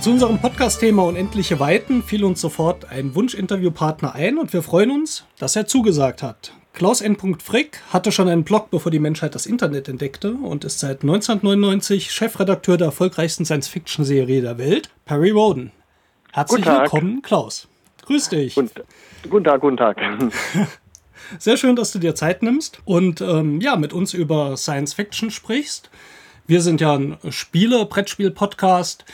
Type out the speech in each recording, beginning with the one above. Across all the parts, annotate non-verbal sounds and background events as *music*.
Zu unserem Podcast-Thema Unendliche Weiten fiel uns sofort ein Wunschinterviewpartner ein und wir freuen uns, dass er zugesagt hat. Klaus N. Frick hatte schon einen Blog, bevor die Menschheit das Internet entdeckte und ist seit 1999 Chefredakteur der erfolgreichsten Science-Fiction-Serie der Welt, Perry Roden. Herzlich willkommen, Klaus. Grüß dich. Guten, guten Tag, guten Tag. *laughs* Sehr schön, dass du dir Zeit nimmst und ähm, ja, mit uns über Science Fiction sprichst. Wir sind ja ein Spiele-Brettspiel-Podcast.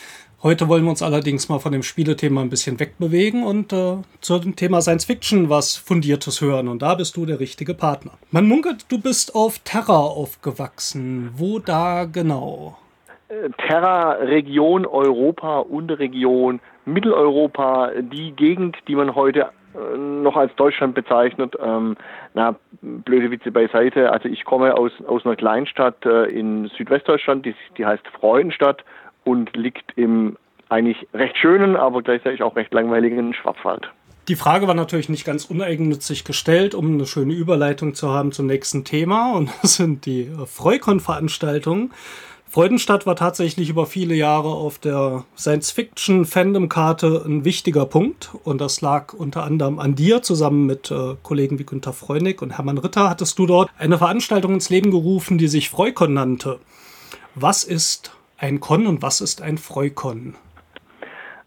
Heute wollen wir uns allerdings mal von dem Spielethema ein bisschen wegbewegen und äh, zu dem Thema Science Fiction was Fundiertes hören. Und da bist du der richtige Partner. Man munkelt, du bist auf Terra aufgewachsen. Wo da genau? Äh, Terra, Region Europa, Unterregion, Mitteleuropa, die Gegend, die man heute äh, noch als Deutschland bezeichnet. Ähm, na, blöde Witze beiseite. Also ich komme aus, aus einer Kleinstadt äh, in Südwestdeutschland, die, die heißt Freudenstadt und liegt im eigentlich recht schönen, aber gleichzeitig auch recht langweiligen Schwarzwald. Die Frage war natürlich nicht ganz uneigennützig gestellt, um eine schöne Überleitung zu haben zum nächsten Thema. *laughs* Und das sind die Freukon-Veranstaltungen. Freudenstadt war tatsächlich über viele Jahre auf der Science-Fiction-Fandom-Karte ein wichtiger Punkt. Und das lag unter anderem an dir. Zusammen mit äh, Kollegen wie Günter Freunig und Hermann Ritter hattest du dort eine Veranstaltung ins Leben gerufen, die sich Freukon nannte. Was ist ein Con und was ist ein Freukon?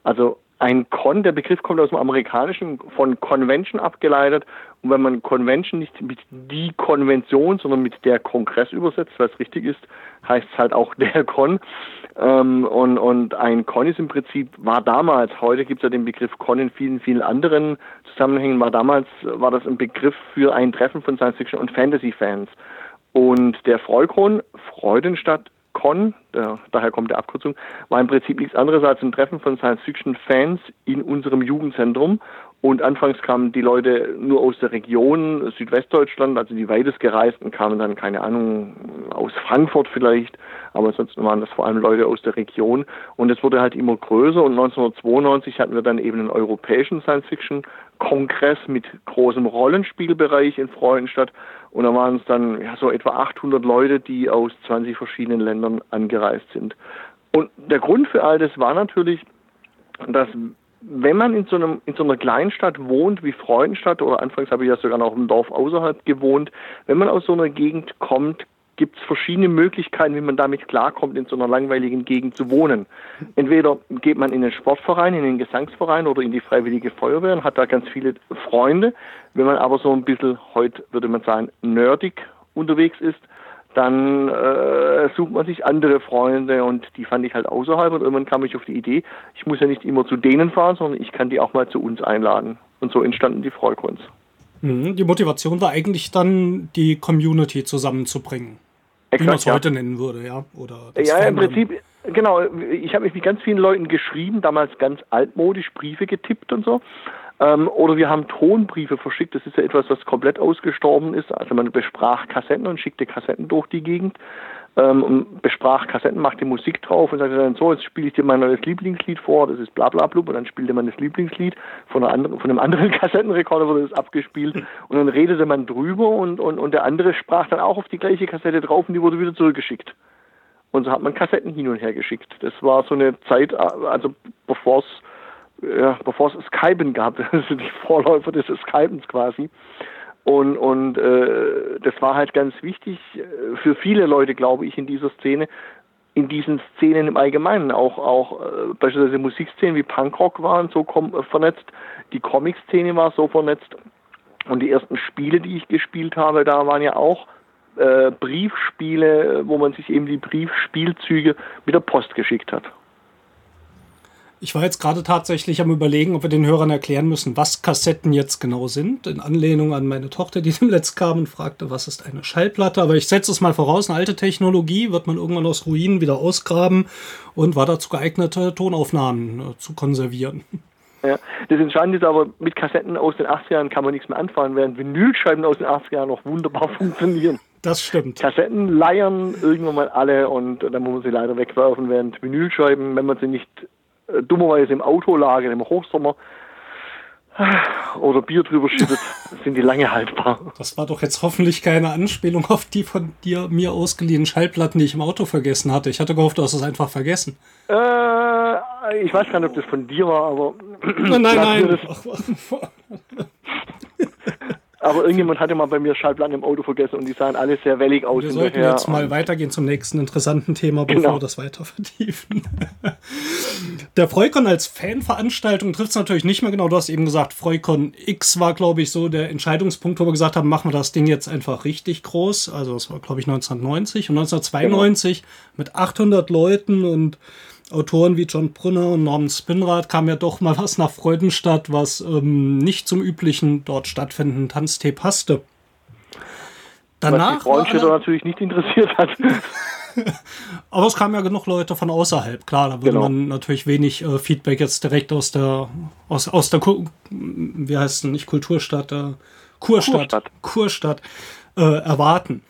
Also ein Con, der Begriff kommt aus dem Amerikanischen von Convention abgeleitet. Und wenn man Convention nicht mit die Konvention, sondern mit der Kongress übersetzt, was richtig ist, heißt es halt auch *laughs* der Con. Ähm, und, und ein Con ist im Prinzip, war damals, heute gibt es ja den Begriff Con in vielen, vielen anderen Zusammenhängen, war damals, war das ein Begriff für ein Treffen von Science Fiction und Fantasy Fans. Und der Freukon, Freudenstadt, Con, der, daher kommt der Abkürzung, war im Prinzip nichts anderes als ein Treffen von Science-Fiction-Fans in unserem Jugendzentrum. Und anfangs kamen die Leute nur aus der Region Südwestdeutschland, also die weitest gereisten kamen dann, keine Ahnung, aus Frankfurt vielleicht, aber sonst waren das vor allem Leute aus der Region. Und es wurde halt immer größer und 1992 hatten wir dann eben einen europäischen Science-Fiction-Kongress mit großem Rollenspielbereich in Freudenstadt und da waren es dann ja, so etwa 800 Leute, die aus 20 verschiedenen Ländern angereist sind. Und der Grund für all das war natürlich, dass wenn man in so, einem, in so einer Kleinstadt wohnt wie Freudenstadt oder anfangs habe ich ja sogar noch im Dorf außerhalb gewohnt, wenn man aus so einer Gegend kommt, gibt es verschiedene Möglichkeiten, wie man damit klarkommt, in so einer langweiligen Gegend zu wohnen. Entweder geht man in den Sportverein, in den Gesangsverein oder in die Freiwillige Feuerwehr und hat da ganz viele Freunde. Wenn man aber so ein bisschen, heute würde man sagen, nerdig unterwegs ist, dann äh, sucht man sich andere Freunde und die fand ich halt außerhalb und irgendwann kam ich auf die Idee, ich muss ja nicht immer zu denen fahren, sondern ich kann die auch mal zu uns einladen. Und so entstanden die Freukons. Mhm, die Motivation war eigentlich dann, die Community zusammenzubringen. Exakt, wie man es ja. heute nennen würde, ja? Oder ja, Fandom. im Prinzip, genau. Ich habe mich mit ganz vielen Leuten geschrieben, damals ganz altmodisch Briefe getippt und so. Ähm, oder wir haben Tonbriefe verschickt. Das ist ja etwas, was komplett ausgestorben ist. Also man besprach Kassetten und schickte Kassetten durch die Gegend ähm, und besprach Kassetten, machte Musik drauf und sagte dann so, jetzt spiele ich dir mein neues Lieblingslied vor, das ist bla bla blub und dann spielte man das Lieblingslied von, anderen, von einem anderen *laughs* Kassettenrekorder wurde das abgespielt und dann redete man drüber und, und, und der andere sprach dann auch auf die gleiche Kassette drauf und die wurde wieder zurückgeschickt. Und so hat man Kassetten hin und her geschickt. Das war so eine Zeit, also bevor es ja, bevor es Skypen gab, *laughs* also die Vorläufer des Skypens quasi. Und, und äh, das war halt ganz wichtig äh, für viele Leute, glaube ich, in dieser Szene, in diesen Szenen im Allgemeinen, auch, auch äh, beispielsweise Musikszenen wie Punkrock waren so äh, vernetzt, die Comic-Szene war so vernetzt und die ersten Spiele, die ich gespielt habe, da waren ja auch äh, Briefspiele, wo man sich eben die Briefspielzüge mit der Post geschickt hat. Ich war jetzt gerade tatsächlich am Überlegen, ob wir den Hörern erklären müssen, was Kassetten jetzt genau sind. In Anlehnung an meine Tochter, die *laughs* dem Letzt kam und fragte, was ist eine Schallplatte. Aber ich setze es mal voraus, eine alte Technologie wird man irgendwann aus Ruinen wieder ausgraben und war dazu geeignete Tonaufnahmen äh, zu konservieren. *laughs* Ja, das Entscheidende ist aber, mit Kassetten aus den 80er Jahren kann man nichts mehr anfangen, während Vinylscheiben aus den 80er Jahren noch wunderbar *laughs* funktionieren. Das stimmt. Kassetten leiern irgendwann mal alle und dann muss man sie leider wegwerfen, während Vinylscheiben, wenn man sie nicht äh, dummerweise im Auto lagen im Hochsommer, oder Bier drüber schüttet, *laughs* sind die lange haltbar. Das war doch jetzt hoffentlich keine Anspielung auf die von dir mir ausgeliehenen Schallplatten, die ich im Auto vergessen hatte. Ich hatte gehofft, du hast es einfach vergessen. Äh, ich weiß gar nicht, ob das von dir war, aber. Nein, nein, nein. Aber irgendjemand hatte mal bei mir Schallplatten im Auto vergessen und die sahen alle sehr wellig aus. Wir sollten jetzt mal weitergehen zum nächsten interessanten Thema, bevor genau. wir das weiter vertiefen. *laughs* Der Freukon als Fanveranstaltung trifft es natürlich nicht mehr genau. Du hast eben gesagt, Freukon X war, glaube ich, so der Entscheidungspunkt, wo wir gesagt haben, machen wir das Ding jetzt einfach richtig groß. Also das war, glaube ich, 1990 und 1992 genau. mit 800 Leuten und Autoren wie John Brunner und Norman Spinrad kam ja doch mal was nach Freudenstadt, was ähm, nicht zum üblichen dort stattfindenden Tanztee passte. Danach was die Branche war, natürlich nicht interessiert hat. *laughs* Aber es kamen ja genug Leute von außerhalb. Klar, da würde genau. man natürlich wenig äh, Feedback jetzt direkt aus der aus, aus der wie heißt es nicht Kulturstadt, äh, Kurstadt, Kurstadt, Kurstadt äh, erwarten.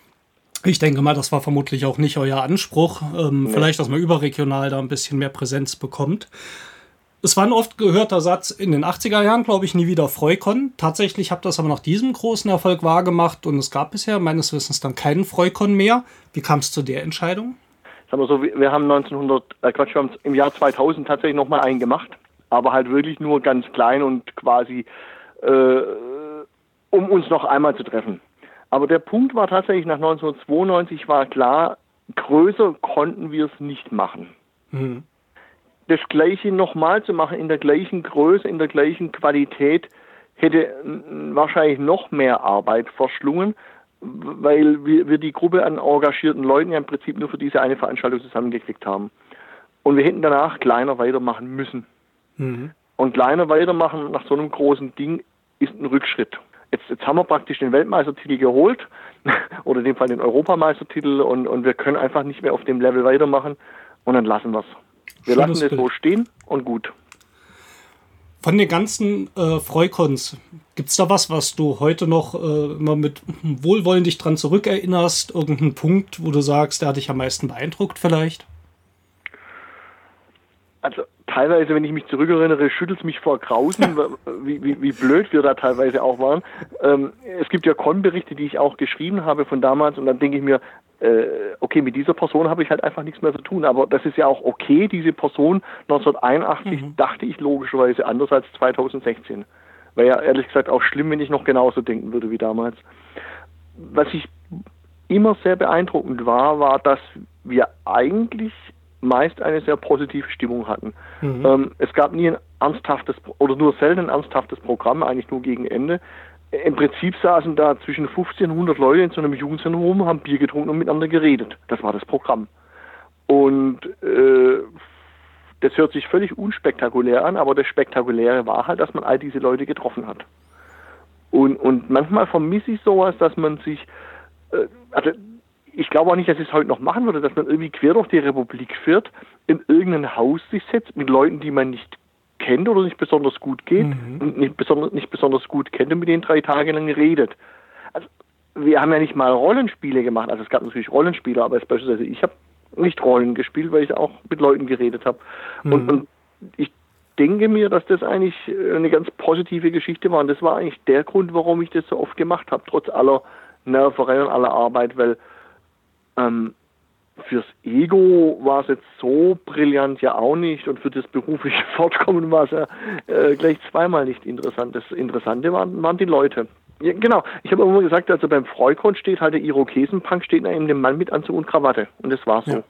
Ich denke mal, das war vermutlich auch nicht euer Anspruch. Ähm, nee. Vielleicht, dass man überregional da ein bisschen mehr Präsenz bekommt. Es war ein oft gehörter Satz in den 80er Jahren, glaube ich, nie wieder Freukon. Tatsächlich habe das aber nach diesem großen Erfolg wahrgemacht und es gab bisher meines Wissens dann keinen Freukon mehr. Wie kam es zu der Entscheidung? Sagen wir so, wir haben 1900, äh Quatsch, wir haben im Jahr 2000 tatsächlich nochmal einen gemacht, aber halt wirklich nur ganz klein und quasi, äh, um uns noch einmal zu treffen. Aber der Punkt war tatsächlich, nach 1992 war klar, größer konnten wir es nicht machen. Mhm. Das Gleiche nochmal zu machen in der gleichen Größe, in der gleichen Qualität, hätte wahrscheinlich noch mehr Arbeit verschlungen, weil wir, wir die Gruppe an engagierten Leuten ja im Prinzip nur für diese eine Veranstaltung zusammengekriegt haben. Und wir hätten danach kleiner weitermachen müssen. Mhm. Und kleiner weitermachen nach so einem großen Ding ist ein Rückschritt jetzt, jetzt haben wir praktisch den Weltmeistertitel geholt *laughs* oder in dem Fall den Europameistertitel und, und wir können einfach nicht mehr auf dem Level weitermachen und dann lassen wir es. Wir lassen es so stehen und gut. Von den ganzen äh, Freukons, gibt es da was, was du heute noch äh, immer mit Wohlwollen dich dran zurückerinnerst? Irgendeinen Punkt, wo du sagst, der hat dich am meisten beeindruckt vielleicht? Also teilweise, wenn ich mich zurückerinnere, schüttelt es mich vor Grausen, *laughs* wie, wie, wie blöd wir da teilweise auch waren. Ähm, es gibt ja Con-Berichte, die ich auch geschrieben habe von damals und dann denke ich mir, äh, okay, mit dieser Person habe ich halt einfach nichts mehr zu tun. Aber das ist ja auch okay, diese Person 1981 mhm. dachte ich logischerweise anders als 2016. Wäre ja ehrlich gesagt auch schlimm, wenn ich noch genauso denken würde wie damals. Was ich immer sehr beeindruckend war, war, dass wir eigentlich meist eine sehr positive Stimmung hatten. Mhm. Ähm, es gab nie ein ernsthaftes oder nur selten ein ernsthaftes Programm, eigentlich nur gegen Ende. Im Prinzip saßen da zwischen 15 und 100 Leute in so einem Jugendzentrum rum, haben Bier getrunken und miteinander geredet. Das war das Programm. Und äh, das hört sich völlig unspektakulär an, aber das Spektakuläre war halt, dass man all diese Leute getroffen hat. Und, und manchmal vermisse ich sowas, dass man sich, äh, also ich glaube auch nicht, dass ich es heute noch machen würde, dass man irgendwie quer durch die Republik fährt, in irgendein Haus sich setzt mit Leuten, die man nicht kennt oder nicht besonders gut geht mhm. und nicht besonders, nicht besonders gut kennt und mit denen drei Tage lang redet. Also wir haben ja nicht mal Rollenspiele gemacht, also es gab natürlich Rollenspiele, aber beispielsweise ich habe nicht Rollen gespielt, weil ich auch mit Leuten geredet habe. Mhm. Und, und ich denke mir, dass das eigentlich eine ganz positive Geschichte war und das war eigentlich der Grund, warum ich das so oft gemacht habe, trotz aller Nerverei und aller Arbeit, weil ähm, fürs Ego war es jetzt so brillant ja auch nicht und für das berufliche *laughs* Fortkommen war es ja äh, gleich zweimal nicht interessant. Das Interessante waren, waren die Leute. Ja, genau, ich habe immer gesagt, also beim Freukon steht halt der Irokesenpunk, steht da eben dem Mann mit Anzug und Krawatte und das war so. Ja.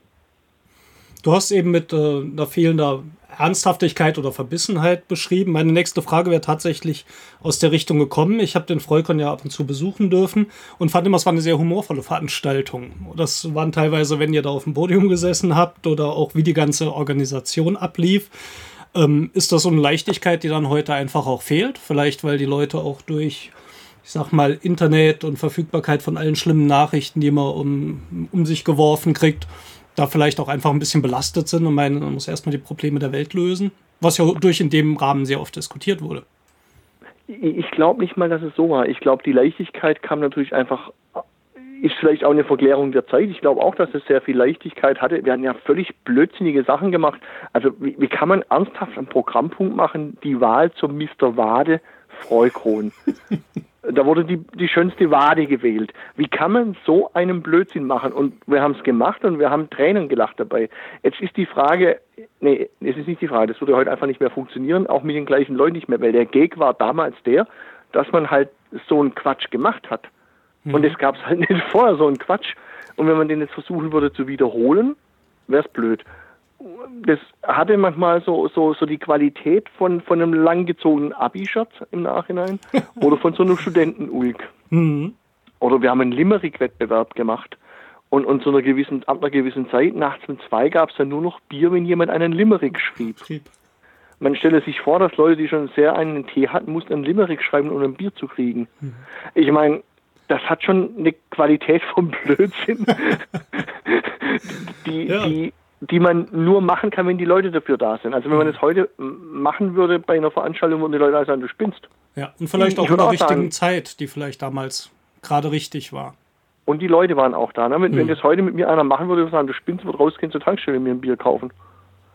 Du hast eben mit äh, einer fehlenden Ernsthaftigkeit oder Verbissenheit beschrieben. Meine nächste Frage wäre tatsächlich aus der Richtung gekommen. Ich habe den Freukon ja ab und zu besuchen dürfen und fand immer, es war eine sehr humorvolle Veranstaltung. Das waren teilweise, wenn ihr da auf dem Podium gesessen habt oder auch wie die ganze Organisation ablief. Ähm, ist das so eine Leichtigkeit, die dann heute einfach auch fehlt? Vielleicht, weil die Leute auch durch ich sag mal, Internet und Verfügbarkeit von allen schlimmen Nachrichten, die man um, um sich geworfen kriegt, da vielleicht auch einfach ein bisschen belastet sind und meinen, man muss erstmal die Probleme der Welt lösen, was ja durch in dem Rahmen sehr oft diskutiert wurde. Ich glaube nicht mal, dass es so war. Ich glaube, die Leichtigkeit kam natürlich einfach, ist vielleicht auch eine Verklärung der Zeit. Ich glaube auch, dass es sehr viel Leichtigkeit hatte. Wir hatten ja völlig blödsinnige Sachen gemacht. Also wie, wie kann man ernsthaft einen Programmpunkt machen, die Wahl zum Mr. Wade Freukron. *laughs* da wurde die, die schönste Wade gewählt. Wie kann man so einen Blödsinn machen? Und wir haben es gemacht und wir haben Tränen gelacht dabei. Jetzt ist die Frage, nee, es ist nicht die Frage, das würde heute einfach nicht mehr funktionieren, auch mit den gleichen Leuten nicht mehr, weil der Gag war damals der, dass man halt so einen Quatsch gemacht hat. Mhm. Und es gab es halt nicht *laughs* vorher so einen Quatsch. Und wenn man den jetzt versuchen würde zu wiederholen, wäre es blöd das hatte manchmal so, so, so die Qualität von, von einem langgezogenen Abi-Schatz im Nachhinein *laughs* oder von so einem Studentenulk. Mhm. Oder wir haben einen Limerick-Wettbewerb gemacht. Und, und zu einer gewissen, ab einer gewissen Zeit, nachts um zwei, gab es dann nur noch Bier, wenn jemand einen Limerick schrieb. Man stelle sich vor, dass Leute, die schon sehr einen Tee hatten, mussten einen Limerick schreiben, um ein Bier zu kriegen. Mhm. Ich meine, das hat schon eine Qualität vom Blödsinn, *laughs* die, ja. die die man nur machen kann, wenn die Leute dafür da sind. Also wenn man es mhm. heute machen würde bei einer Veranstaltung, würden die Leute sagen, du spinnst. Ja, und vielleicht ich, auch in der richtigen sagen, Zeit, die vielleicht damals gerade richtig war. Und die Leute waren auch da. Ne? Wenn, hm. wenn das heute mit mir einer machen würde, würde sagen, du spinnst, wird rausgehen zur Tankstelle und mir ein Bier kaufen.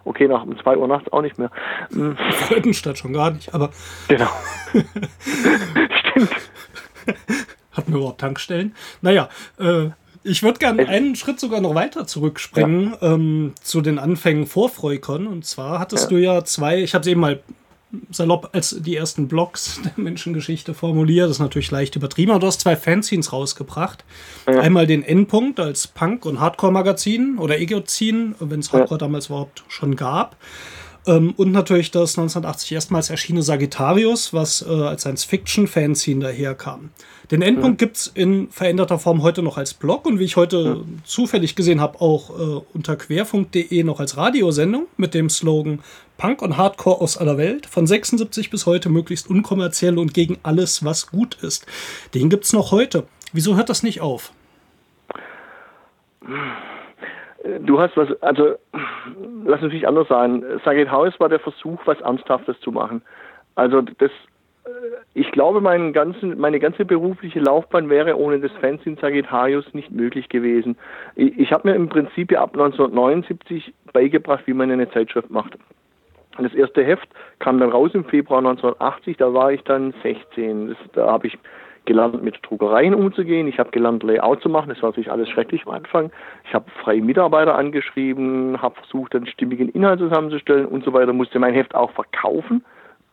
Okay, nach um 2 Uhr nachts auch nicht mehr. *laughs* Hm. Freudenstadt schon gar nicht, aber. Genau. *laughs* *laughs* Stimmt. Hatten wir überhaupt Tankstellen? Naja, äh, ich würde gerne einen Schritt sogar noch weiter zurückspringen ja. ähm, zu den Anfängen vor Freukon. Und zwar hattest ja. du ja zwei, ich habe es eben mal salopp als die ersten Blogs *laughs* der Menschengeschichte formuliert. Das ist natürlich leicht übertrieben, aber du hast zwei Fanzines rausgebracht. Ja. Einmal den Endpunkt als Punk- und Hardcore-Magazin oder Egozin, wenn es Hardcore damals überhaupt schon gab. Ähm, und natürlich das 1980 erstmals erschienene Sagittarius, was äh, als Science-Fiction-Fanzine daherkam. Den Endpunkt ja. gibt es in veränderter Form heute noch als Blog und wie ich heute ja. zufällig gesehen habe, auch äh, unter querfunk.de noch als Radiosendung mit dem Slogan Punk und Hardcore aus aller Welt, von 76 bis heute möglichst unkommerziell und gegen alles, was gut ist. Den gibt es noch heute. Wieso hört das nicht auf? Du hast was, also lass uns nicht anders sagen. Saget House war der Versuch, was Ernsthaftes zu machen. Also das äh, ich glaube, mein ganzen, meine ganze berufliche Laufbahn wäre ohne das Fanzine Sagittarius nicht möglich gewesen. Ich, ich habe mir im Prinzip ja ab 1979 beigebracht, wie man eine Zeitschrift macht. Das erste Heft kam dann raus im Februar 1980, da war ich dann 16. Das, da habe ich gelernt, mit Druckereien umzugehen. Ich habe gelernt, Layout zu machen. Das war natürlich alles schrecklich am Anfang. Ich habe freie Mitarbeiter angeschrieben, habe versucht, einen stimmigen Inhalt zusammenzustellen und so weiter. Musste mein Heft auch verkaufen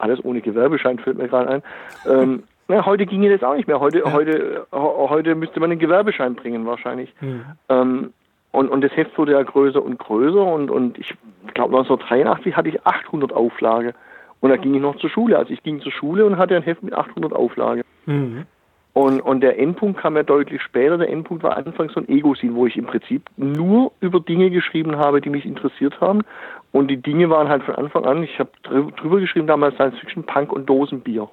alles ohne Gewerbeschein fällt mir gerade ein. Ähm, *laughs* na, heute ginge das auch nicht mehr. Heute, ja. heute, heute müsste man einen Gewerbeschein bringen wahrscheinlich. Mhm. Ähm, und, und das Heft wurde ja größer und größer und, und ich glaube 1983 hatte ich 800 Auflage. Und da ging ich noch zur Schule. Also ich ging zur Schule und hatte ein Heft mit 800 Auflage. Mhm. Und, und der Endpunkt kam ja deutlich später. Der Endpunkt war anfangs so ein Ego-Scene, wo ich im Prinzip nur über Dinge geschrieben habe, die mich interessiert haben. Und die Dinge waren halt von Anfang an, ich habe drüber geschrieben damals Science Fiction, Punk und Dosenbier.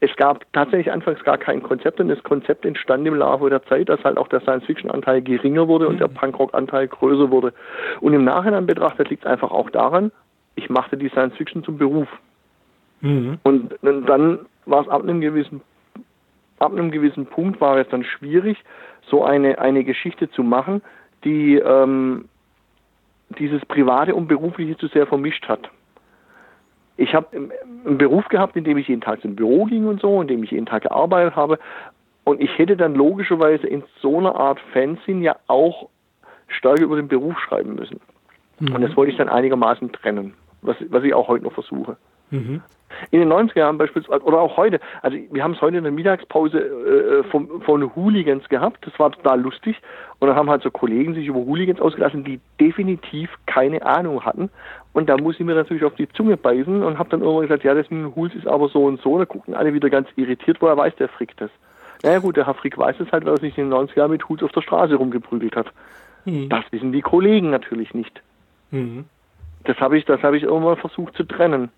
Es gab tatsächlich anfangs gar kein Konzept und das Konzept entstand im Laufe der Zeit, dass halt auch der Science-Fiction-Anteil geringer wurde und der mhm. Punkrock-Anteil größer wurde. Und im Nachhinein betrachtet liegt es einfach auch daran, ich machte die Science-Fiction zum Beruf. Mhm. Und dann war es ab einem gewissen ab einem gewissen Punkt war es dann schwierig, so eine, eine Geschichte zu machen, die ähm, dieses Private und Berufliche zu sehr vermischt hat. Ich habe einen Beruf gehabt, in dem ich jeden Tag ins Büro ging und so, in dem ich jeden Tag gearbeitet habe. Und ich hätte dann logischerweise in so einer Art Fanzine ja auch stärker über den Beruf schreiben müssen. Mhm. Und das wollte ich dann einigermaßen trennen, was, was ich auch heute noch versuche. Mhm. In den 90er Jahren beispielsweise, oder auch heute, also wir haben es heute in der Mittagspause äh, von, von Hooligans gehabt, das war total lustig. Und dann haben halt so Kollegen sich über Hooligans ausgelassen, die definitiv keine Ahnung hatten. Und da muss ich mir natürlich auf die Zunge beißen und habe dann irgendwann gesagt, ja, das mit den Hools ist aber so und so. Da gucken alle wieder ganz irritiert, woher weiß der Frick das? Naja gut, der Herr Frick weiß es halt, weil er sich in den 90er Jahren mit Hools auf der Straße rumgeprügelt hat. Mhm. Das wissen die Kollegen natürlich nicht. Mhm. Das habe ich, das habe ich irgendwann versucht zu trennen.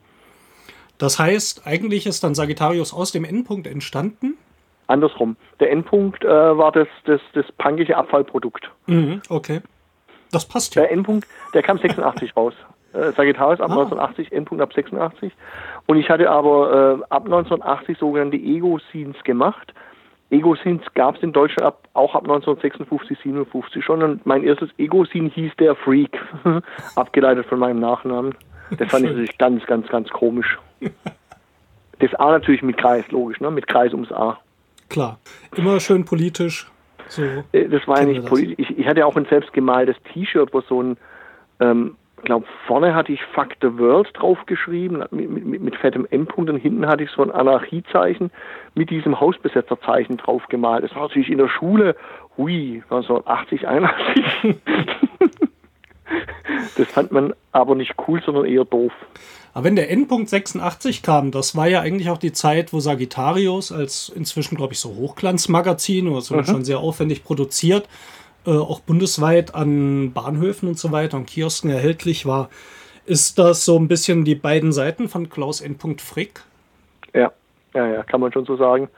Das heißt, eigentlich ist dann Sagittarius aus dem Endpunkt entstanden? Andersrum. Der Endpunkt äh, war das, das, das punkige Abfallprodukt. Mhm, okay. Das passt ja. Der Endpunkt, der kam 86 *laughs* raus. Äh, Sagittarius ab ah. 1980, Endpunkt ab 86. Und ich hatte aber äh, ab 1980 sogenannte Ego-Scenes gemacht. Ego-Scenes gab es in Deutschland ab, auch ab 1956, 57 schon. Und mein erstes Ego-Scene hieß der Freak, *laughs* abgeleitet von meinem Nachnamen. Das fand ich natürlich ganz, ganz, ganz komisch. Das A natürlich mit Kreis, logisch, ne? mit Kreis ums A. Klar, immer schön politisch. So äh, das war ja nicht politisch. Ich, ich, hatte auch ein selbstgemaltes T-Shirt, wo so ein, ähm, ich glaube, vorne hatte ich Fuck the World draufgeschrieben, mit, mit, mit fettem M-Punkt und hinten hatte ich so ein Anarchiezeichen mit diesem Hausbesetzerzeichen draufgemalt. Das war natürlich in der Schule, hui, 1980, 81. *laughs* das fand man aber nicht cool, sondern eher doof. Aber wenn der Endpunkt 86 kam, das war ja eigentlich auch die Zeit, wo Sagittarius als inzwischen, glaube ich, so Hochglanzmagazin oder so mhm. schon sehr aufwendig produziert, äh, auch bundesweit an Bahnhöfen und so weiter und Kiosken erhältlich war. Ist das so ein bisschen die beiden Seiten von Klaus Endpunkt Frick? Ja, ja, ja, kann man schon so sagen.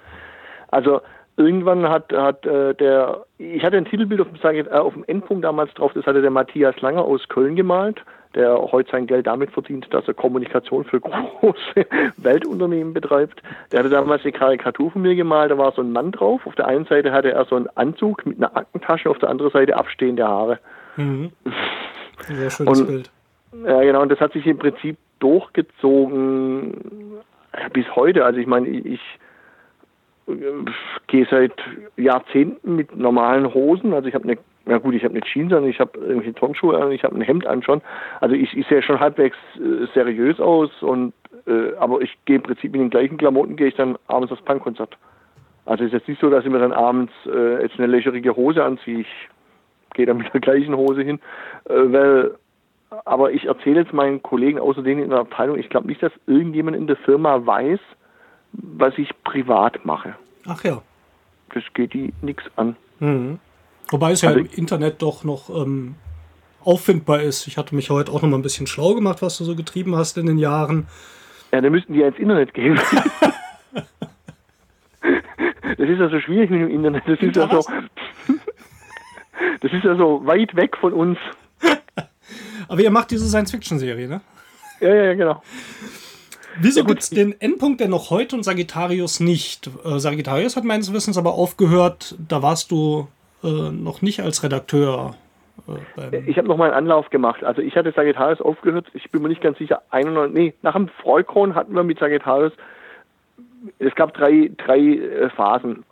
Also irgendwann hat, hat äh, der, ich hatte ein Titelbild auf dem, äh, auf dem Endpunkt damals drauf, das hatte der Matthias Langer aus Köln gemalt, der heute sein Geld damit verdient, dass er Kommunikation für *laughs* große Weltunternehmen betreibt. Der hatte damals eine Karikatur von mir gemalt, da war so ein Mann drauf. Auf der einen Seite hatte er so einen Anzug mit einer Aktentasche, auf der anderen Seite abstehende Haare. Mhm. *laughs* Sehr schönes und, Bild. Ja, genau, und das hat sich im Prinzip durchgezogen bis heute. Also ich meine, ich gehe seit Jahrzehnten mit normalen Hosen. Also ich habe eine, ja gut, ich habe eine Jeans an, ich habe irgendwelche Turnschuhe an, ich habe ein Hemd an schon. Also ich, ich sehe schon halbwegs äh, seriös aus und äh, aber ich gehe im Prinzip mit den gleichen Klamotten gehe ich dann abends aufs Punkkonzert. Also es ist jetzt nicht so, dass ich mir dann abends äh, jetzt eine löcherige Hose anziehe. Ich gehe dann mit der gleichen Hose hin, äh, weil aber ich erzähle jetzt meinen Kollegen außerdem in der Abteilung, ich glaube nicht, dass irgendjemand in der Firma weiß, was ich privat mache. Ach ja. Das geht die nichts an. Mhm. Wobei es ja also, im Internet doch noch ähm, auffindbar ist. Ich hatte mich heute auch noch mal ein bisschen schlau gemacht, was du so getrieben hast in den Jahren. Ja, dann müssten die ja ins Internet gehen. *laughs* das ist ja so schwierig mit dem Internet. Das ist ja so, *laughs* das ist ja so weit weg von uns. Aber ihr macht diese Science-Fiction-Serie, ne? Ja, ja, genau. Wieso ja, gibt es den Endpunkt denn noch heute und Sagittarius nicht? Äh, Sagittarius hat meines Wissens aber aufgehört, da warst du äh, noch nicht als Redakteur. Äh, ich habe noch mal einen Anlauf gemacht. Also ich hatte Sagittarius aufgehört, ich bin mir nicht ganz sicher, 91, nee, nach dem Freukron hatten wir mit Sagittarius, es gab drei, drei äh, Phasen.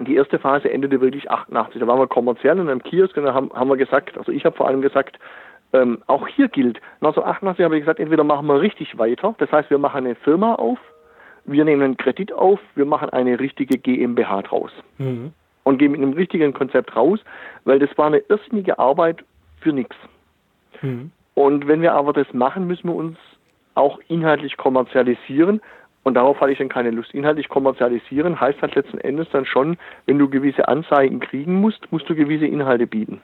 Die erste Phase endete wirklich 88. Da waren wir kommerziell in einem Kiosk und da haben, haben wir gesagt, also ich habe vor allem gesagt, ähm, auch hier gilt, 1988 habe ich gesagt, entweder machen wir richtig weiter, das heißt, wir machen eine Firma auf, wir nehmen einen Kredit auf, wir machen eine richtige GmbH draus mhm. und gehen mit einem richtigen Konzept raus, weil das war eine irrsinnige Arbeit für nichts. Mhm. Und wenn wir aber das machen, müssen wir uns auch inhaltlich kommerzialisieren. Und darauf hatte ich dann keine Lust. Inhaltlich kommerzialisieren heißt halt letzten Endes dann schon, wenn du gewisse Anzeigen kriegen musst, musst du gewisse Inhalte bieten.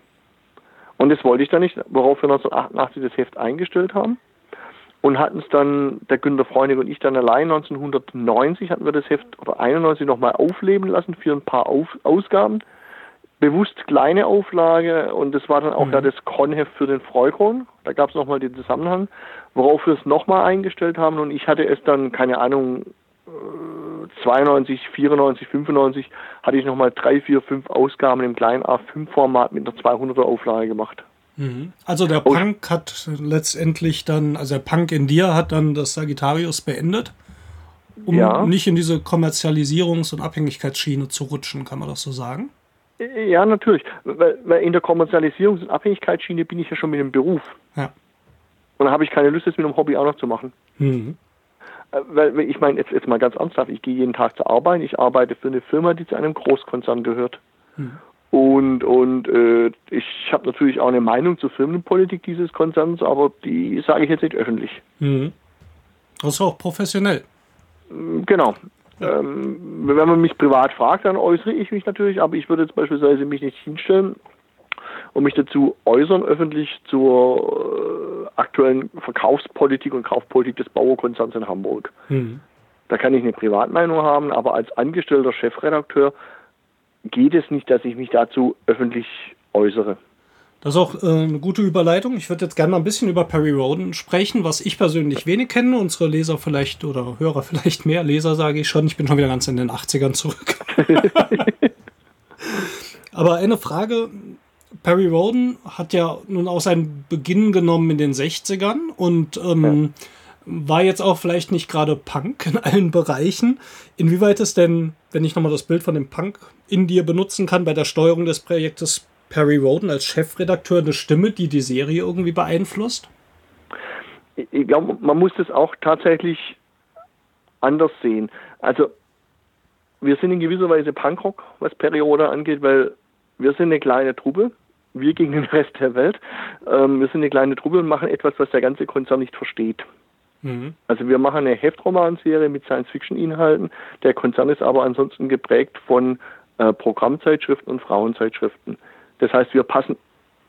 Und das wollte ich dann nicht, worauf wir 1988 das Heft eingestellt haben. Und hatten es dann, der Günter Freunding und ich dann allein 1990 hatten wir das Heft oder 91 nochmal aufleben lassen für ein paar Auf Ausgaben. Bewusst kleine Auflage und das war dann auch mhm. ja das Konheft für den Freukron. Da gab es nochmal den Zusammenhang, worauf wir es nochmal eingestellt haben und ich hatte es dann, keine Ahnung, 92, 94, 95 hatte ich nochmal drei, vier, fünf Ausgaben im kleinen A5-Format mit einer 200er Auflage gemacht. Mhm. Also der Punk hat letztendlich dann, also der Punk in dir hat dann das Sagittarius beendet, um ja. nicht in diese Kommerzialisierungs- und Abhängigkeitsschiene zu rutschen, kann man das so sagen? Ja, natürlich. Weil, weil in der Kommerzialisierungs- und Abhängigkeitsschiene bin ich ja schon mit dem Beruf. Ja. Und da habe ich keine Lust, das mit einem Hobby auch noch zu machen. Mhm. Äh, weil ich meine, jetzt, jetzt mal ganz ernsthaft, ich gehe jeden Tag zur Arbeit, ich arbeite für eine Firma, die zu einem Großkonzern gehört. Hm. Und, und äh, ich habe natürlich auch eine Meinung zur Firmenpolitik dieses Konzerns, aber die sage ich jetzt nicht öffentlich. Mhm. Das ist auch professionell. Mm, genau. Ja. Ähm, wenn man mich privat fragt, dann äußere ich mich natürlich, aber ich würde jetzt beispielsweise mich nicht hinstellen und mich dazu äußern öffentlich zur äh, aktuellen Verkaufspolitik und Kaufpolitik des Bauerkonzerns in Hamburg. Mhm. Da kann ich eine Privatmeinung haben, aber als angestellter Chefredakteur geht es nicht, dass ich mich dazu öffentlich äußere. Das ist auch äh, eine gute Überleitung. Ich würde jetzt gerne mal ein bisschen über Perry Roden sprechen, was ich persönlich wenig kenne. Unsere Leser vielleicht oder Hörer vielleicht mehr. Leser sage ich schon. Ich bin schon wieder ganz in den 80ern zurück. *laughs* *laughs* Aber eine Frage, Perry Roden hat ja nun auch seinen Beginn genommen in den 60ern und ähm, war jetzt auch vielleicht nicht gerade Punk in allen Bereichen. Inwieweit ist denn, wenn ich nochmal das Bild von dem Punk in dir benutzen kann, bei der Steuerung des Projektes Perry Roden als Chefredakteur eine Stimme, die die Serie irgendwie beeinflusst? Ich glaube, man muss das auch tatsächlich anders sehen. Also wir sind in gewisser Weise Punkrock, was Perry Roden angeht, weil wir sind eine kleine Truppe, wir gegen den Rest der Welt. Ähm, wir sind eine kleine Truppe und machen etwas, was der ganze Konzern nicht versteht. Mhm. Also wir machen eine Heftromanserie mit Science-Fiction-Inhalten. Der Konzern ist aber ansonsten geprägt von äh, Programmzeitschriften und Frauenzeitschriften. Das heißt, wir passen,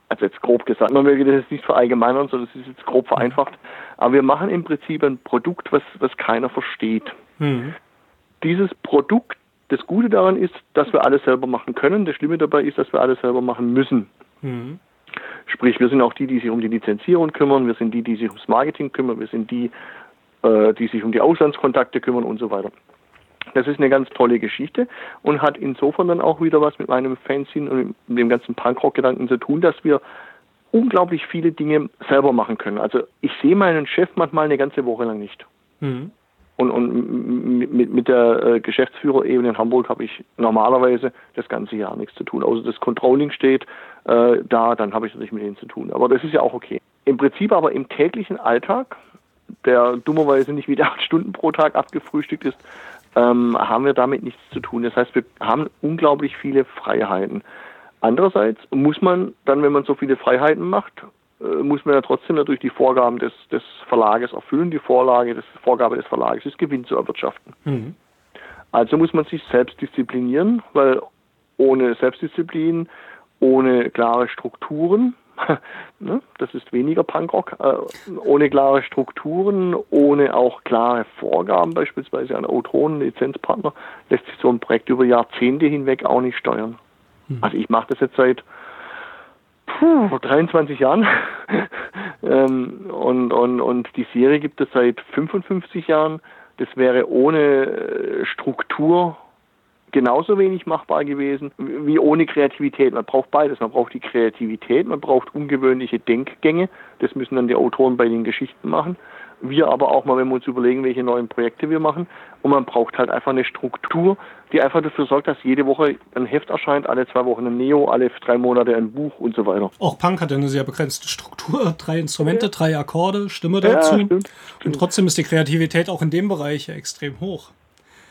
also jetzt grob gesagt, man möge das jetzt nicht verallgemeinern, sondern es ist jetzt grob vereinfacht, aber wir machen im Prinzip ein Produkt, was, was keiner versteht. Mhm. Dieses Produkt, das Gute daran ist, dass wir alles selber machen können. Das Schlimme dabei ist, dass wir alles selber machen müssen. Mhm. Sprich, wir sind auch die, die sich um die Lizenzierung kümmern, wir sind die, die sich ums Marketing kümmern, wir sind die, äh, die sich um die Auslandskontakte kümmern und so weiter. Das ist eine ganz tolle Geschichte und hat insofern dann auch wieder was mit meinem Fanzine und mit dem ganzen Punkrock-Gedanken zu tun, dass wir unglaublich viele Dinge selber machen können. Also ich sehe meinen Chef manchmal eine ganze Woche lang nicht. Mhm. Und, und mit, mit der äh, Geschäftsführerebene in Hamburg habe ich normalerweise das ganze Jahr nichts zu tun. Außer das Controlling steht äh, da, dann habe ich natürlich mit denen zu tun. Aber das ist ja auch okay. Im Prinzip aber im täglichen Alltag, der dummerweise nicht wieder acht Stunden pro Tag abgefrühstückt ist, ähm, haben wir damit nichts zu tun. Das heißt, wir haben unglaublich viele Freiheiten. Andererseits muss man dann, wenn man so viele Freiheiten macht, muss man ja trotzdem natürlich die Vorgaben des, des Verlages erfüllen. Die Vorlage, des, Vorgabe des Verlages ist, Gewinn zu erwirtschaften. Mhm. Also muss man sich selbst disziplinieren, weil ohne Selbstdisziplin, ohne klare Strukturen, *laughs* ne, das ist weniger Punkrock, äh, ohne klare Strukturen, ohne auch klare Vorgaben beispielsweise an Autoren, Lizenzpartner, lässt sich so ein Projekt über Jahrzehnte hinweg auch nicht steuern. Mhm. Also ich mache das jetzt seit puh, vor 23 Jahren. *laughs* ähm, und, und, und die Serie gibt es seit 55 Jahren. Das wäre ohne äh, Struktur genauso wenig machbar gewesen wie ohne Kreativität. Man braucht beides. Man braucht die Kreativität, man braucht ungewöhnliche Denkgänge. Das müssen dann die Autoren bei den Geschichten machen wir aber auch mal, wenn wir uns überlegen, welche neuen Projekte wir machen. Und man braucht halt einfach eine Struktur, die einfach dafür sorgt, dass jede Woche ein Heft erscheint, alle zwei Wochen ein Neo, alle drei Monate ein Buch und so weiter. Auch Punk hat eine sehr begrenzte Struktur. *laughs* Drei Instrumente, ja. drei Akkorde, Stimme dazu. Ja, stimmt, stimmt. Und trotzdem ist die Kreativität auch in dem Bereich extrem hoch.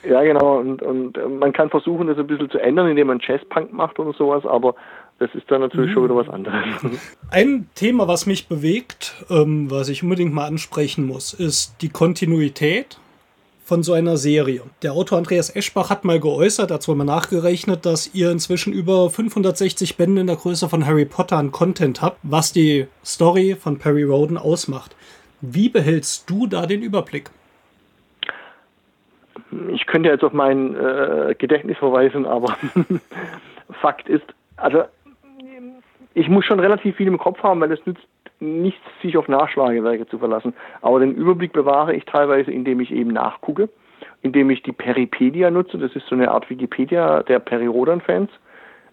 Ja, genau. Und, und äh, man kann versuchen, das ein bisschen zu ändern, indem man Jazzpunk macht oder sowas, aber das ist dann natürlich mhm. schon wieder was anderes. *laughs* Ein Thema, was mich bewegt, ähm, was ich unbedingt mal ansprechen muss, ist die Kontinuität von so einer Serie. Der Autor Andreas Eschbach hat mal geäußert, hat zwar mal nachgerechnet, dass ihr inzwischen über 560 Bände in der Größe von Harry Potter an Content habt, was die Story von Perry Roden ausmacht. Wie behältst du da den Überblick? Ich könnte jetzt auf mein äh, Gedächtnis verweisen, aber *laughs* Fakt ist, also ich muss schon relativ viel im Kopf haben, weil es nützt nichts, sich auf Nachschlagewerke zu verlassen. Aber den Überblick bewahre ich teilweise, indem ich eben nachgucke, indem ich die Peripedia nutze. Das ist so eine Art Wikipedia der Perirodan-Fans,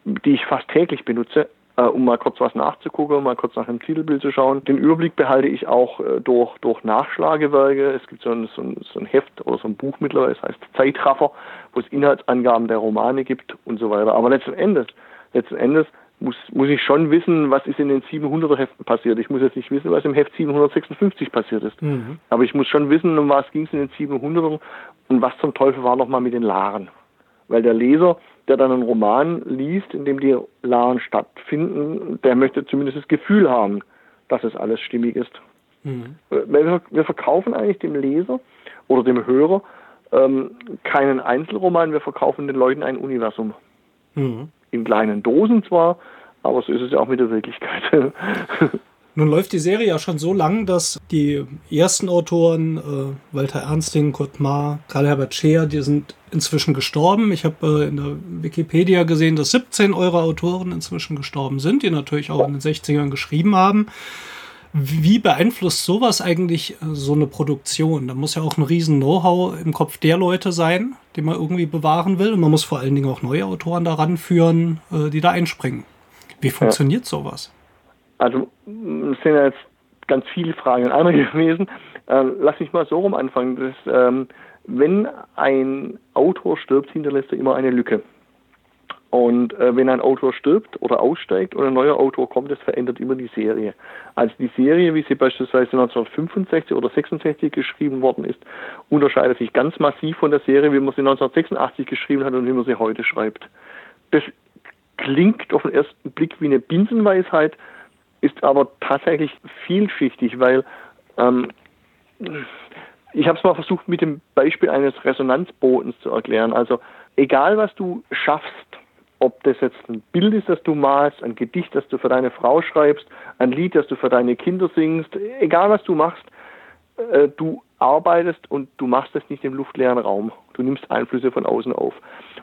die ich fast täglich benutze, äh, um mal kurz was nachzugucken, um mal kurz nach dem Titelbild zu schauen. Den Überblick behalte ich auch äh, durch, durch Nachschlagewerke. Es gibt so ein, so, ein, so ein Heft oder so ein Buch mittlerweile, das heißt Zeitraffer, wo es Inhaltsangaben der Romane gibt und so weiter. Aber letzten Endes, letzten Endes muss, muss ich schon wissen, was ist in den 700er Heften passiert. Ich muss jetzt nicht wissen, was im Heft 756 passiert ist. Mhm. Aber ich muss schon wissen, um was ging es in den 700ern und was zum Teufel war nochmal mit den Laren. Weil der Leser, der dann einen Roman liest, in dem die Laren stattfinden, der möchte zumindest das Gefühl haben, dass es alles stimmig ist. Mhm. Wir, wir verkaufen eigentlich dem Leser oder dem Hörer ähm, keinen Einzelroman, wir verkaufen den Leuten ein Universum. Mhm in kleinen Dosen zwar, aber so ist es ja auch mit der Wirklichkeit. *laughs* Nun läuft die Serie ja schon so lang, dass die ersten Autoren, äh, Walter Ernsting, Kurt Maar, Karl-Herbert Scheer, die sind inzwischen gestorben. Ich habe äh, in der Wikipedia gesehen, dass 17 eurer Autoren inzwischen gestorben sind, die natürlich auch in den 60ern geschrieben haben. Wie beeinflusst sowas eigentlich äh, so eine Produktion? Da muss ja auch ein riesen Know-how im Kopf der Leute sein, den man irgendwie bewahren will. Und man muss vor allen Dingen auch neue Autoren daran führen, äh, die da einspringen. Wie funktioniert ja. sowas? Also es sind jetzt ganz viele Fragen in einer *laughs* gewesen. Äh, lass mich mal so rum anfangen. Das, ähm, wenn ein Autor stirbt, hinterlässt er immer eine Lücke. Und äh, wenn ein Autor stirbt oder aussteigt und ein neuer Autor kommt, das verändert immer die Serie. Also die Serie, wie sie beispielsweise 1965 oder 66 geschrieben worden ist, unterscheidet sich ganz massiv von der Serie, wie man sie 1986 geschrieben hat und wie man sie heute schreibt. Das klingt auf den ersten Blick wie eine Binsenweisheit, ist aber tatsächlich vielschichtig, weil ähm, ich habe es mal versucht mit dem Beispiel eines Resonanzbotens zu erklären. Also egal was du schaffst, ob das jetzt ein Bild ist, das du malst, ein Gedicht, das du für deine Frau schreibst, ein Lied, das du für deine Kinder singst, egal was du machst, äh, du arbeitest und du machst das nicht im luftleeren Raum. Du nimmst Einflüsse von außen auf.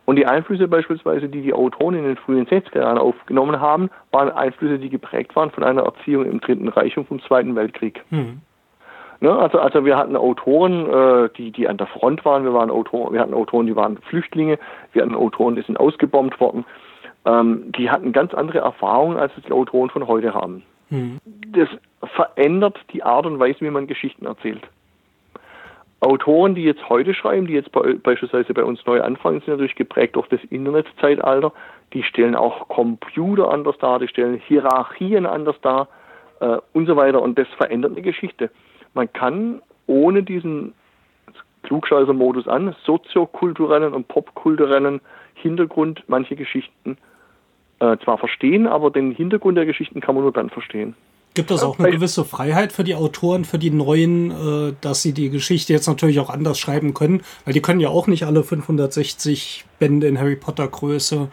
Und die Einflüsse beispielsweise, die die Autoren in den frühen 60er Jahren aufgenommen haben, waren Einflüsse, die geprägt waren von einer Erziehung im Dritten Reich und vom Zweiten Weltkrieg. Mhm. Ne, also, also wir hatten Autoren, äh, die, die an der Front waren, wir, waren Autoren, wir hatten Autoren, die waren Flüchtlinge, wir hatten Autoren, die sind ausgebombt worden. Ähm, die hatten ganz andere Erfahrungen, als die Autoren von heute haben. Mhm. Das verändert die Art und Weise, wie man Geschichten erzählt. Autoren, die jetzt heute schreiben, die jetzt bei, beispielsweise bei uns neu anfangen, sind natürlich geprägt durch das Internetzeitalter. Die stellen auch Computer anders dar, die stellen Hierarchien anders dar äh, und so weiter. Und das verändert eine Geschichte man kann ohne diesen Klugscheißer-Modus an, soziokulturellen und popkulturellen Hintergrund manche Geschichten äh, zwar verstehen, aber den Hintergrund der Geschichten kann man nur dann verstehen. Gibt es auch eine gewisse Freiheit für die Autoren, für die Neuen, äh, dass sie die Geschichte jetzt natürlich auch anders schreiben können? Weil die können ja auch nicht alle 560 Bände in Harry Potter Größe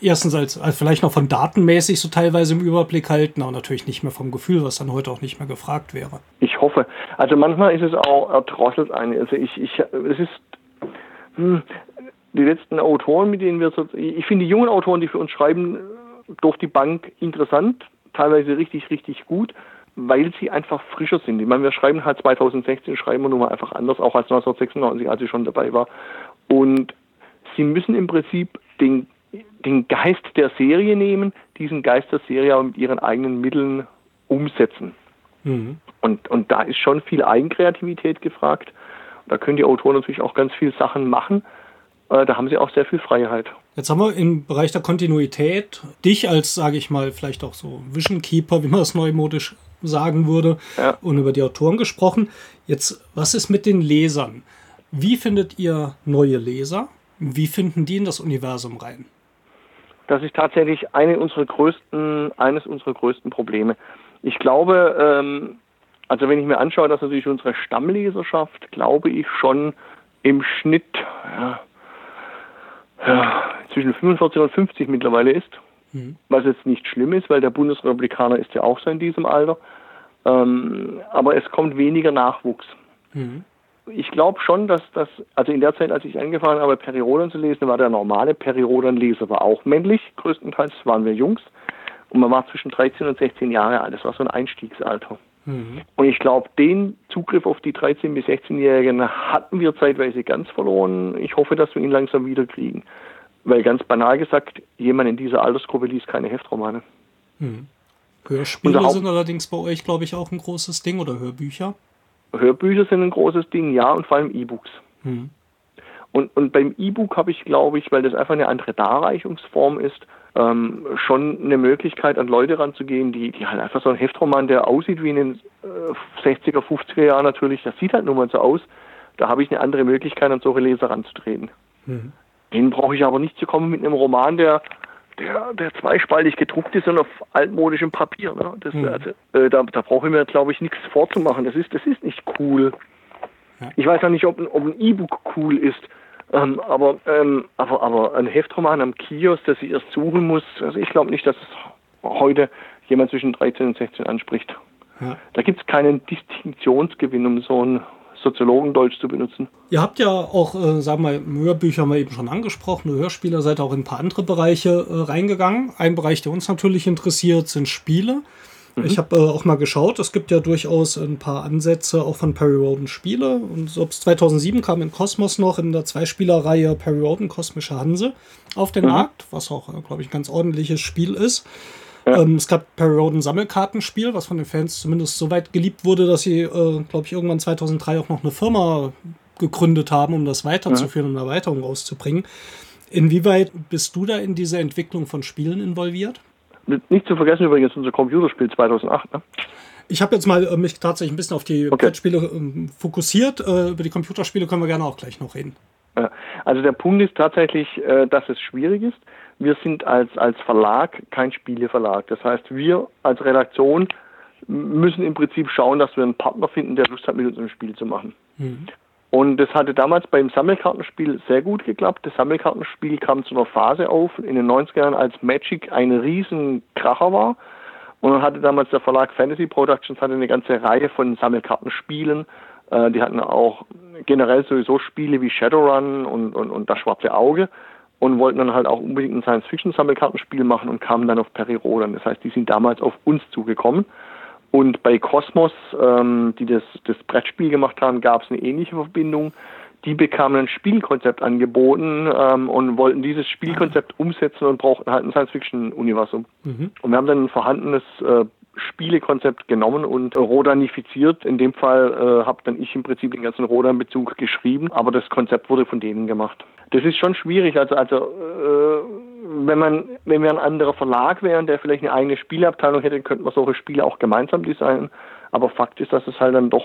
erstens als, als vielleicht noch von datenmäßig so teilweise im Überblick halten, aber natürlich nicht mehr vom Gefühl, was dann heute auch nicht mehr gefragt wäre. Ich hoffe. Also manchmal ist es auch erdrosselt ein. Also ich, ich, es ist hm, die letzten Autoren, mit denen wir so, ich finde die jungen Autoren, die für uns schreiben, durch die Bank interessant, teilweise richtig, richtig gut, weil sie einfach frischer sind. Ich meine, wir schreiben halt 2016, schreiben wir nun mal einfach anders, auch als 1996, als ich schon dabei war. Und sie müssen im Prinzip den den Geist der Serie nehmen, diesen Geist der Serie aber mit ihren eigenen Mitteln umsetzen. Mhm. Und, und da ist schon viel Eigenkreativität gefragt. Da können die Autoren natürlich auch ganz viele Sachen machen. Äh, da haben sie auch sehr viel Freiheit. Jetzt haben wir im Bereich der Kontinuität dich als, sage ich mal, vielleicht auch so Vision Keeper, wie man das neumodisch sagen würde, ja. und über die Autoren gesprochen. Jetzt, was ist mit den Lesern? Wie findet ihr neue Leser? Wie finden die in das Universum rein? Das ist tatsächlich eine unserer größten, eines unserer größten Probleme. Ich glaube, ähm, also wenn ich mir anschaue, dass natürlich unsere Stammleserschaft, glaube ich, schon im Schnitt ja, ja, zwischen 45 und 50 mittlerweile ist. Mhm. Was jetzt nicht schlimm ist, weil der Bundesrepublikaner ist ja auch so in diesem Alter. Ähm, aber es kommt weniger Nachwuchs. Mhm ich glaube schon, dass das, also in der Zeit, als ich angefangen habe, Perioden zu lesen, war der normale Periodenleser war auch männlich, größtenteils waren wir Jungs. Und man war zwischen 13 und 16 Jahre alt. Das war so ein Einstiegsalter. Mhm. Und ich glaube, den Zugriff auf die 13- bis 16-Jährigen hatten wir zeitweise ganz verloren. Ich hoffe, dass wir ihn langsam wieder kriegen. Weil ganz banal gesagt, jemand in dieser Altersgruppe liest keine Heftromane. Mhm. Hörspiele sind allerdings bei euch, glaube ich, auch ein großes Ding oder Hörbücher? Hörbücher sind ein großes Ding, ja, und vor allem E-Books. Mhm. Und, und beim E-Book habe ich, glaube ich, weil das einfach eine andere Darreichungsform ist, ähm, schon eine Möglichkeit, an Leute ranzugehen, die, die halt einfach so ein Heftroman, der aussieht wie in den äh, 60er, 50er Jahren natürlich, das sieht halt nun mal so aus. Da habe ich eine andere Möglichkeit, an solche Leser ranzutreten. Mhm. Den brauche ich aber nicht zu kommen mit einem Roman, der der, der zweispaltig gedruckt ist und auf altmodischem Papier. Ne? Das, mhm. also, äh, da, da brauche ich mir, glaube ich, nichts vorzumachen. Das ist, das ist nicht cool. Ja. Ich weiß ja nicht, ob, ob ein E-Book cool ist. Ähm, aber, ähm, aber, aber ein Heftroman am Kiosk, das ich erst suchen muss, also ich glaube nicht, dass es heute jemand zwischen 13 und 16 anspricht. Ja. Da gibt es keinen Distinktionsgewinn, um so ein Soziologendeutsch zu benutzen. Ihr habt ja auch, äh, sagen wir, Hörbücher haben wir eben schon angesprochen, Hörspiele, seid auch in ein paar andere Bereiche äh, reingegangen. Ein Bereich, der uns natürlich interessiert, sind Spiele. Mhm. Ich habe äh, auch mal geschaut, es gibt ja durchaus ein paar Ansätze auch von Perry Roden Spiele. Und so 2007 kam in Kosmos noch in der Zweispielerreihe Perry Roden Kosmische Hanse auf den mhm. Markt, was auch, äh, glaube ich, ein ganz ordentliches Spiel ist. Ja. Ähm, es gab Perry Roden Sammelkartenspiel, was von den Fans zumindest so weit geliebt wurde, dass sie, äh, glaube ich, irgendwann 2003 auch noch eine Firma gegründet haben, um das weiterzuführen und um eine Erweiterung rauszubringen. Inwieweit bist du da in diese Entwicklung von Spielen involviert? Nicht zu vergessen übrigens unser Computerspiel 2008. Ne? Ich habe jetzt mal äh, mich tatsächlich ein bisschen auf die okay. Brettspiele äh, fokussiert. Äh, über die Computerspiele können wir gerne auch gleich noch reden. Also der Punkt ist tatsächlich, äh, dass es schwierig ist. Wir sind als, als Verlag kein Spieleverlag. Das heißt, wir als Redaktion müssen im Prinzip schauen, dass wir einen Partner finden, der Lust hat, mit uns ein Spiel zu machen. Mhm. Und das hatte damals beim Sammelkartenspiel sehr gut geklappt. Das Sammelkartenspiel kam zu einer Phase auf in den 90er Jahren, als Magic ein riesen Kracher war. Und dann hatte damals der Verlag Fantasy Productions hatte eine ganze Reihe von Sammelkartenspielen. Äh, die hatten auch generell sowieso Spiele wie Shadowrun und, und, und das Schwarze Auge und wollten dann halt auch unbedingt ein Science-Fiction-Sammelkartenspiel machen und kamen dann auf Perirodan. Das heißt, die sind damals auf uns zugekommen. Und bei Cosmos, ähm, die das, das Brettspiel gemacht haben, gab es eine ähnliche Verbindung. Die bekamen ein Spielkonzept angeboten ähm, und wollten dieses Spielkonzept umsetzen und brauchten halt ein Science-Fiction-Universum. Mhm. Und wir haben dann ein vorhandenes äh, Spielekonzept genommen und rodanifiziert. In dem Fall äh, habe dann ich im Prinzip den ganzen Rodan-Bezug geschrieben, aber das Konzept wurde von denen gemacht. Das ist schon schwierig. Also, also äh, wenn man, wenn wir ein anderer Verlag wären, der vielleicht eine eigene Spieleabteilung hätte, könnten wir solche Spiele auch gemeinsam designen. Aber Fakt ist, dass es halt dann doch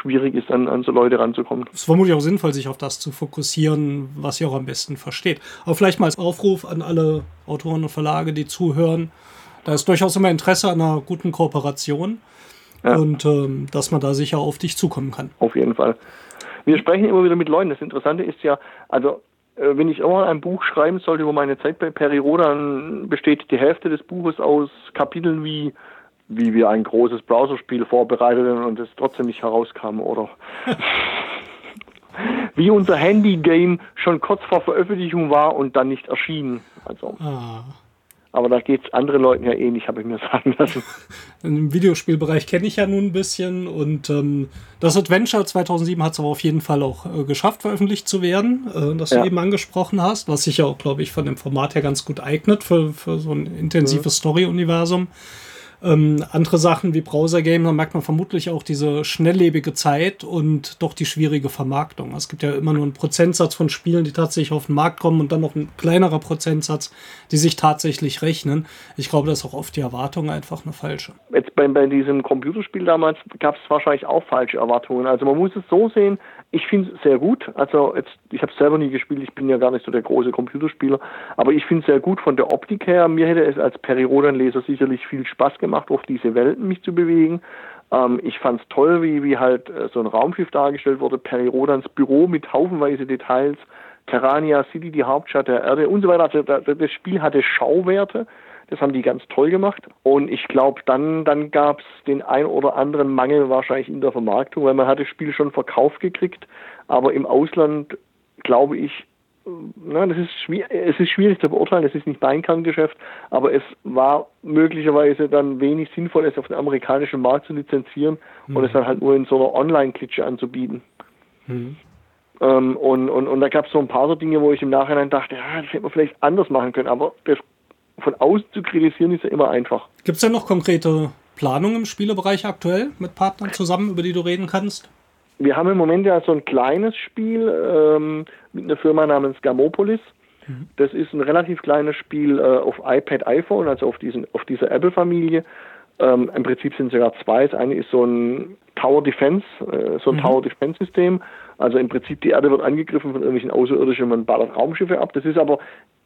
schwierig ist, an, an so Leute ranzukommen. Es ist vermutlich auch sinnvoll, sich auf das zu fokussieren, was ihr auch am besten versteht. Aber vielleicht mal als Aufruf an alle Autoren und Verlage, die zuhören. Da ist durchaus immer Interesse an einer guten Kooperation ja. und ähm, dass man da sicher auf dich zukommen kann. Auf jeden Fall. Wir sprechen immer wieder mit Leuten. Das Interessante ist ja, also wenn ich immer ein Buch schreiben sollte über meine Zeit bei Periro, dann besteht die Hälfte des Buches aus Kapiteln wie wie wir ein großes Browserspiel vorbereiteten und es trotzdem nicht herauskam oder *laughs* wie unser Handy-Game schon kurz vor Veröffentlichung war und dann nicht erschien. Also. Ah. Aber da geht es anderen Leuten ja ähnlich, habe ich mir *laughs* sagen lassen. *laughs* Im Videospielbereich kenne ich ja nun ein bisschen und ähm, das Adventure 2007 hat es aber auf jeden Fall auch äh, geschafft, veröffentlicht zu werden, äh, das ja. du eben angesprochen hast, was sich ja auch, glaube ich, von dem Format her ganz gut eignet für, für so ein intensives mhm. Story-Universum. Ähm, andere Sachen wie Browser-Game, da merkt man vermutlich auch diese schnelllebige Zeit und doch die schwierige Vermarktung. Es gibt ja immer nur einen Prozentsatz von Spielen, die tatsächlich auf den Markt kommen und dann noch ein kleinerer Prozentsatz, die sich tatsächlich rechnen. Ich glaube, das ist auch oft die Erwartung einfach eine falsche. Jetzt bei, bei diesem Computerspiel damals gab es wahrscheinlich auch falsche Erwartungen. Also man muss es so sehen, ich finde es sehr gut. Also jetzt, ich habe es selber nie gespielt, ich bin ja gar nicht so der große Computerspieler, aber ich finde es sehr gut von der Optik her. Mir hätte es als Periroden-Leser sicherlich viel Spaß gemacht, auf diese Welten mich zu bewegen. Ähm, ich fand es toll, wie, wie halt äh, so ein Raumschiff dargestellt wurde, Perirodans Büro mit haufenweise Details, Terrania City, die Hauptstadt der Erde und so weiter. Also, das Spiel hatte Schauwerte. Das haben die ganz toll gemacht. Und ich glaube, dann, dann gab es den ein oder anderen Mangel wahrscheinlich in der Vermarktung, weil man hat das Spiel schon verkauft gekriegt. Aber im Ausland, glaube ich, na, das ist es ist schwierig zu beurteilen, das ist nicht mein Kerngeschäft, aber es war möglicherweise dann wenig sinnvoll, es auf den amerikanischen Markt zu lizenzieren mhm. und es dann halt nur in so einer Online-Klitsche anzubieten. Mhm. Ähm, und, und, und da gab es so ein paar so Dinge, wo ich im Nachhinein dachte, ja, das hätte man vielleicht anders machen können, aber das von außen zu kritisieren ist ja immer einfach. Gibt es denn noch konkrete Planungen im Spielebereich aktuell mit Partnern zusammen, über die du reden kannst? Wir haben im Moment ja so ein kleines Spiel ähm, mit einer Firma namens Gamopolis. Mhm. Das ist ein relativ kleines Spiel äh, auf iPad, iPhone, also auf, diesen, auf dieser Apple-Familie. Ähm, Im Prinzip sind sogar zwei. Das eine ist so ein Tower Defense, äh, so ein mhm. Tower Defense System. Also im Prinzip die Erde wird angegriffen von irgendwelchen Außerirdischen, man ballert Raumschiffe ab. Das ist aber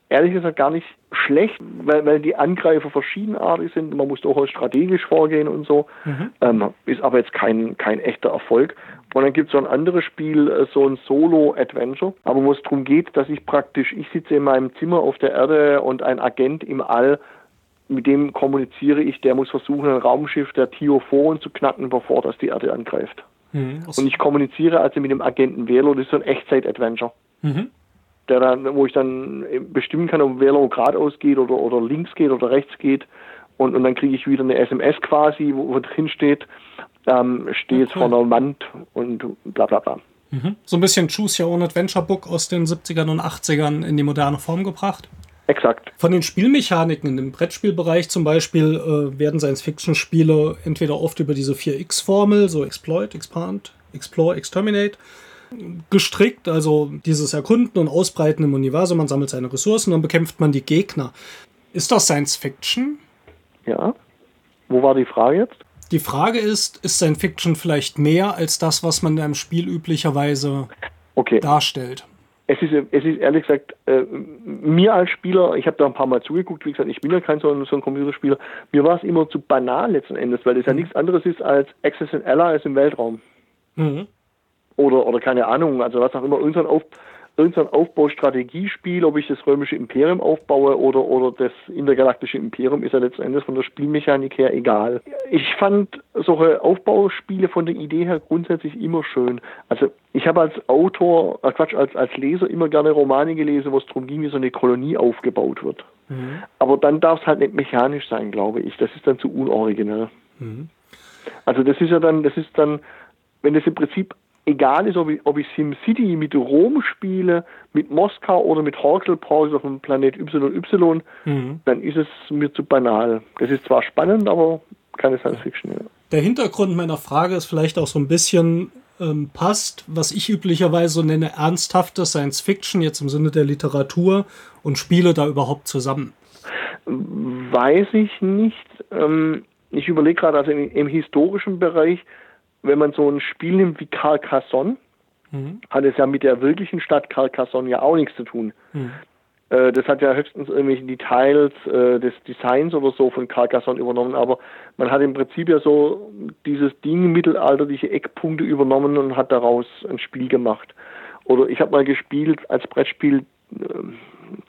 ehrlich gesagt gar nicht schlecht, weil, weil die Angreifer verschiedenartig sind. Man muss durchaus strategisch vorgehen und so. Mhm. Ähm, ist aber jetzt kein, kein echter Erfolg. Und dann gibt es so ein anderes Spiel, äh, so ein Solo-Adventure, aber wo es darum geht, dass ich praktisch, ich sitze in meinem Zimmer auf der Erde und ein Agent im All, mit dem kommuniziere ich, der muss versuchen, ein Raumschiff der Tiophoren zu knacken, bevor das die Erde angreift. Mhm. Und ich kommuniziere also mit dem Agenten Velo, das ist so ein Echtzeit-Adventure. Mhm der dann, wo ich dann bestimmen kann, ob Velo geradeaus geht oder, oder links geht oder rechts geht. Und, und dann kriege ich wieder eine SMS quasi, wo, wo drin steht, ähm, stehe jetzt vor einer Wand und bla bla bla. Mhm. So ein bisschen Choose Your Own Adventure Book aus den 70ern und 80ern in die moderne Form gebracht. Exakt. Von den Spielmechaniken im Brettspielbereich zum Beispiel äh, werden Science-Fiction-Spiele entweder oft über diese 4x-Formel, so Exploit, Expand, Explore, Exterminate, gestrickt, also dieses Erkunden und Ausbreiten im Universum, man sammelt seine Ressourcen, dann bekämpft man die Gegner. Ist das Science Fiction? Ja. Wo war die Frage jetzt? Die Frage ist, ist Science Fiction vielleicht mehr als das, was man in einem Spiel üblicherweise okay. darstellt? Es ist, es ist ehrlich gesagt, äh, mir als Spieler, ich habe da ein paar Mal zugeguckt, wie gesagt, ich bin ja kein so ein, so ein Computerspieler, mir war es immer zu banal letzten Endes, weil das mhm. ja nichts anderes ist als Access and Allies im Weltraum. Mhm oder, oder keine Ahnung, also was auch immer, irgendein, Auf, irgendein Aufbaustrategiespiel, ob ich das römische Imperium aufbaue oder, oder das intergalaktische Imperium, ist ja letzten Endes von der Spielmechanik her egal. Ich fand solche Aufbauspiele von der Idee her grundsätzlich immer schön. Also ich habe als Autor, äh Quatsch, als, als Leser immer gerne Romane gelesen, wo es darum ging, wie so eine Kolonie aufgebaut wird. Mhm. Aber dann darf es halt nicht mechanisch sein, glaube ich. Das ist dann zu unoriginell. Mhm. Also das ist ja dann, das ist dann, wenn das im Prinzip egal ist, ob ich, ob ich SimCity mit Rom spiele, mit Moskau oder mit Horkel Park auf dem Planet YY, mhm. dann ist es mir zu banal. Das ist zwar spannend, aber keine Science Fiction. Ja. Der Hintergrund meiner Frage ist vielleicht auch so ein bisschen ähm, passt, was ich üblicherweise so nenne, ernsthafte Science Fiction, jetzt im Sinne der Literatur und Spiele da überhaupt zusammen? Weiß ich nicht. Ähm, ich überlege gerade, also im, im historischen Bereich wenn man so ein Spiel nimmt wie Carcassonne, mhm. hat es ja mit der wirklichen Stadt Carcassonne ja auch nichts zu tun. Mhm. Äh, das hat ja höchstens irgendwelche Details äh, des Designs oder so von Carcassonne übernommen, aber man hat im Prinzip ja so dieses Ding mittelalterliche Eckpunkte übernommen und hat daraus ein Spiel gemacht. Oder ich habe mal gespielt als Brettspiel äh,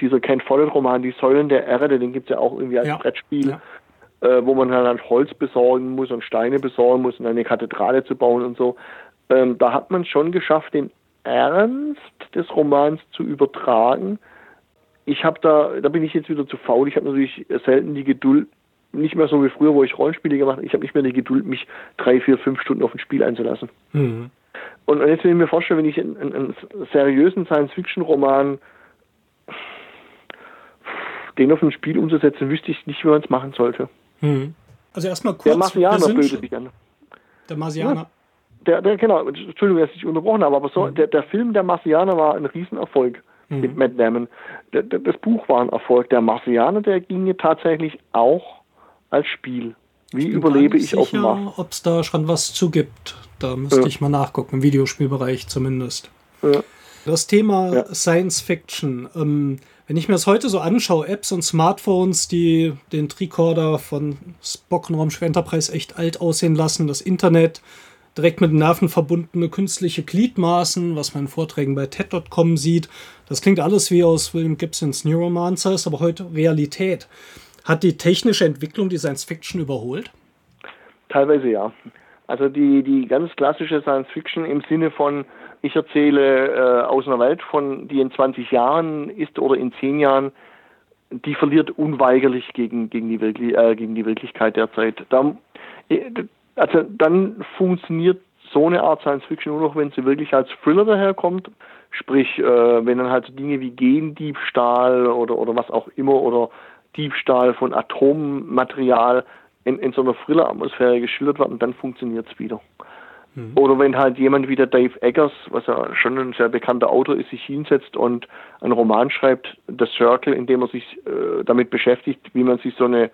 dieser Ken Follett Roman, Die Säulen der Erde, den gibt es ja auch irgendwie als ja. Brettspiel. Ja äh, wo man halt Holz besorgen muss und Steine besorgen muss, um eine Kathedrale zu bauen und so. Ähm, da hat man schon geschafft, den Ernst des Romans zu übertragen. Ich habe da, da bin ich jetzt wieder zu faul. Ich habe natürlich selten die Geduld, nicht mehr so wie früher, wo ich Rollenspiele gemacht habe. Ich habe nicht mehr die Geduld, mich drei, vier, fünf Stunden auf ein Spiel einzulassen. Mhm. Und jetzt, wenn ich mir vorstelle, wenn ich einen, einen seriösen Science-Fiction-Roman den auf ein Spiel umzusetzen, wüsste ich nicht, wie man es machen sollte. Hm. Also erstmal kurz. Der Marsianer böse sich an. Der Marsianer. Ja, der, der, genau, Entschuldigung, dass ich unterbrochen habe, aber so, hm. der, der Film Der Marsianer war ein Riesenerfolg hm. mit Matt Damon. Der, der, das Buch war ein Erfolg. Der Marsianer, der ging tatsächlich auch als Spiel. Wie ich überlebe ich auf dem Mars? Ob es da schon was zu gibt. Da müsste ja. ich mal nachgucken, im Videospielbereich zumindest. Ja. Das Thema ja. Science Fiction. Ähm, wenn ich mir das heute so anschaue, Apps und Smartphones, die den Tricorder von Spock und Raumschiff Enterprise echt alt aussehen lassen, das Internet, direkt mit Nerven verbundene künstliche Gliedmaßen, was man in Vorträgen bei TED.com sieht, das klingt alles wie aus William Gibsons Neuromancer, ist aber heute Realität. Hat die technische Entwicklung die Science Fiction überholt? Teilweise ja. Also die, die ganz klassische Science Fiction im Sinne von ich erzähle äh, aus einer Welt, von die in 20 Jahren ist oder in 10 Jahren, die verliert unweigerlich gegen, gegen, die, Wirkli äh, gegen die Wirklichkeit der Zeit. Da, äh, also dann funktioniert so eine Art Science Fiction nur noch, wenn sie wirklich als Thriller daherkommt. Sprich, äh, wenn dann halt Dinge wie Gendiebstahl oder, oder was auch immer oder Diebstahl von Atommaterial in, in so einer Thriller-Atmosphäre geschildert werden, dann funktioniert es wieder. Mhm. Oder wenn halt jemand wie der Dave Eggers, was ja schon ein sehr bekannter Autor ist, sich hinsetzt und einen Roman schreibt, The Circle, in dem er sich äh, damit beschäftigt, wie man sich so eine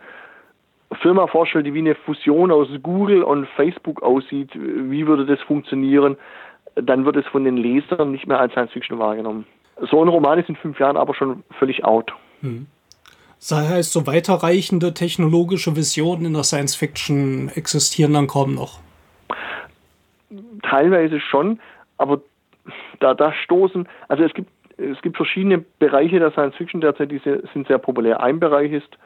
Firma vorstellt, die wie eine Fusion aus Google und Facebook aussieht, wie würde das funktionieren, dann wird es von den Lesern nicht mehr als Science Fiction wahrgenommen. So ein Roman ist in fünf Jahren aber schon völlig out. Mhm. Das heißt, so weiterreichende technologische Visionen in der Science Fiction existieren dann kaum noch teilweise schon, aber da, da stoßen, also es gibt, es gibt verschiedene Bereiche der Science Fiction derzeit, die sind sehr populär. Ein Bereich ist,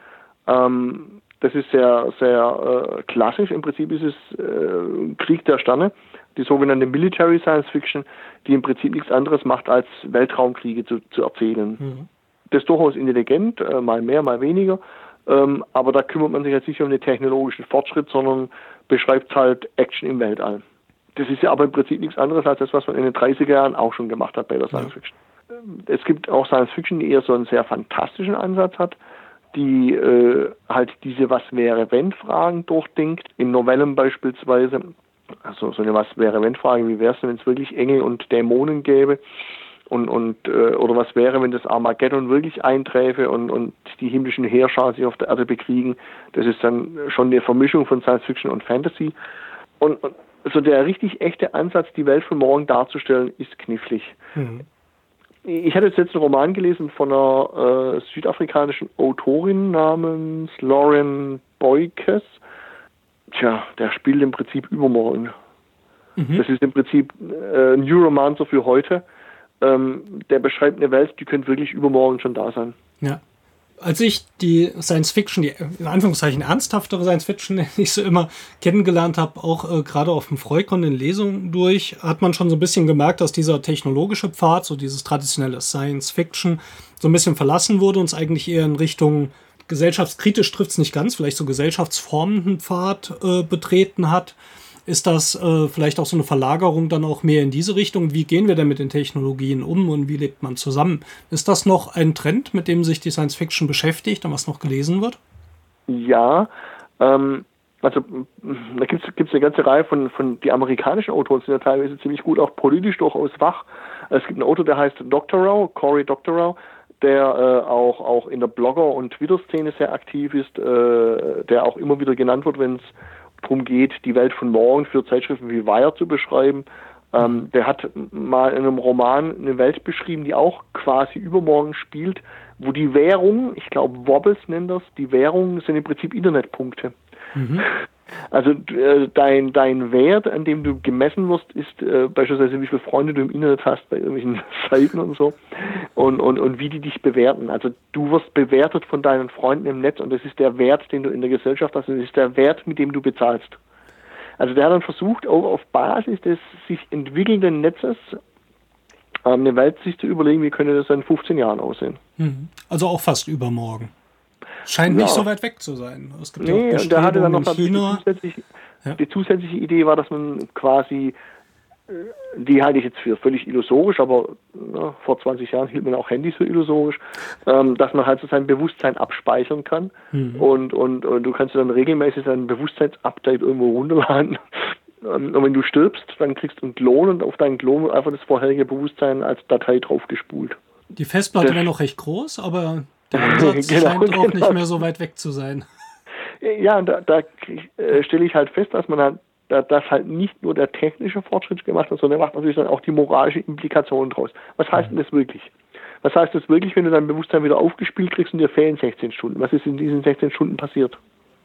ähm, das ist sehr, sehr äh, klassisch, im Prinzip ist es äh, Krieg der Sterne, die sogenannte Military Science Fiction, die im Prinzip nichts anderes macht, als Weltraumkriege zu, zu erzählen. Mhm. Das ist durchaus intelligent, äh, mal mehr, mal weniger, ähm, aber da kümmert man sich jetzt nicht um den technologischen Fortschritt, sondern beschreibt halt Action im Weltall. Das ist ja aber im Prinzip nichts anderes als das, was man in den 30er Jahren auch schon gemacht hat bei der Science Fiction. es gibt auch Science Fiction, die eher so einen sehr fantastischen Ansatz hat, die äh, halt diese Was wäre wenn Fragen durchdenkt, in Novellen beispielsweise. Also so eine Was wäre wenn Frage, wie wäre es denn, wenn es wirklich Engel und Dämonen gäbe? Und, und äh, oder was wäre, wenn das Armageddon wirklich einträfe und, und die himmlischen Heerschar sich auf der Erde bekriegen? Das ist dann schon eine Vermischung von Science Fiction und Fantasy. Und, und so der richtig echte Ansatz, die Welt von morgen darzustellen, ist knifflig. Mhm. Ich hatte jetzt einen Roman gelesen von einer äh, südafrikanischen Autorin namens Lauren Boykes. Tja, der spielt im Prinzip übermorgen. Mhm. Das ist im Prinzip äh, ein New Romancer für heute. Ähm, der beschreibt eine Welt, die könnte wirklich übermorgen schon da sein. Ja als ich die Science Fiction, die in Anführungszeichen ernsthaftere Science Fiction, *laughs* nicht so immer kennengelernt habe, auch äh, gerade auf dem Freukon in Lesungen durch, hat man schon so ein bisschen gemerkt, dass dieser technologische Pfad, so dieses traditionelle Science Fiction, so ein bisschen verlassen wurde und es eigentlich eher in Richtung gesellschaftskritisch trifft es nicht ganz, vielleicht so gesellschaftsformenden Pfad äh, betreten hat. Ist das äh, vielleicht auch so eine Verlagerung dann auch mehr in diese Richtung? Wie gehen wir denn mit den Technologien um und wie lebt man zusammen? Ist das noch ein Trend, mit dem sich die Science Fiction beschäftigt und was noch gelesen wird? Ja, ähm, also da gibt es eine ganze Reihe von, von die amerikanischen Autoren sind ja teilweise ziemlich gut, auch politisch durchaus wach. Es gibt einen Autor, der heißt Doctorow, Cory Doctorow, der äh, auch, auch in der Blogger- und Twitter-Szene sehr aktiv ist, äh, der auch immer wieder genannt wird, wenn es darum geht, die Welt von morgen für Zeitschriften wie Wire zu beschreiben. Ähm, der hat mal in einem Roman eine Welt beschrieben, die auch quasi übermorgen spielt, wo die Währung, ich glaube Wobbles nennt das, die Währung sind im Prinzip Internetpunkte. Mhm. *laughs* Also äh, dein, dein Wert, an dem du gemessen wirst, ist äh, beispielsweise, wie viele Freunde du im Internet hast bei irgendwelchen *laughs* Seiten und so und, und, und wie die dich bewerten. Also du wirst bewertet von deinen Freunden im Netz und das ist der Wert, den du in der Gesellschaft hast, das ist der Wert, mit dem du bezahlst. Also der hat dann versucht, auch auf Basis des sich entwickelnden Netzes ähm, eine Welt sich zu überlegen, wie könnte das in 15 Jahren aussehen. Mhm. Also auch fast übermorgen. Scheint ja. nicht so weit weg zu sein. Es gibt nee, ja auch und da hatte dann noch China. Die zusätzliche, ja. die zusätzliche Idee war, dass man quasi, äh, die halte ich jetzt für völlig illusorisch, aber na, vor 20 Jahren hielt man auch Handys für illusorisch, ähm, dass man halt so sein Bewusstsein abspeichern kann mhm. und, und, und du kannst dann regelmäßig sein Bewusstseinsupdate irgendwo runterladen. *laughs* Ähm, und wenn du stirbst, dann kriegst du einen Klon und auf deinen Klon einfach das vorherige Bewusstsein als Datei draufgespult. Die Festplatte wäre noch recht groß, aber der Ansatz *laughs* genau, scheint auch genau. nicht mehr so weit weg zu sein. Ja, da, da äh, stelle ich halt fest, dass man halt, da, dass halt nicht nur der technische Fortschritt gemacht hat, sondern er macht natürlich dann auch die moralische Implikation draus. Was heißt denn das wirklich? Was heißt das wirklich, wenn du dein Bewusstsein wieder aufgespielt kriegst und dir fehlen 16 Stunden? Was ist in diesen 16 Stunden passiert?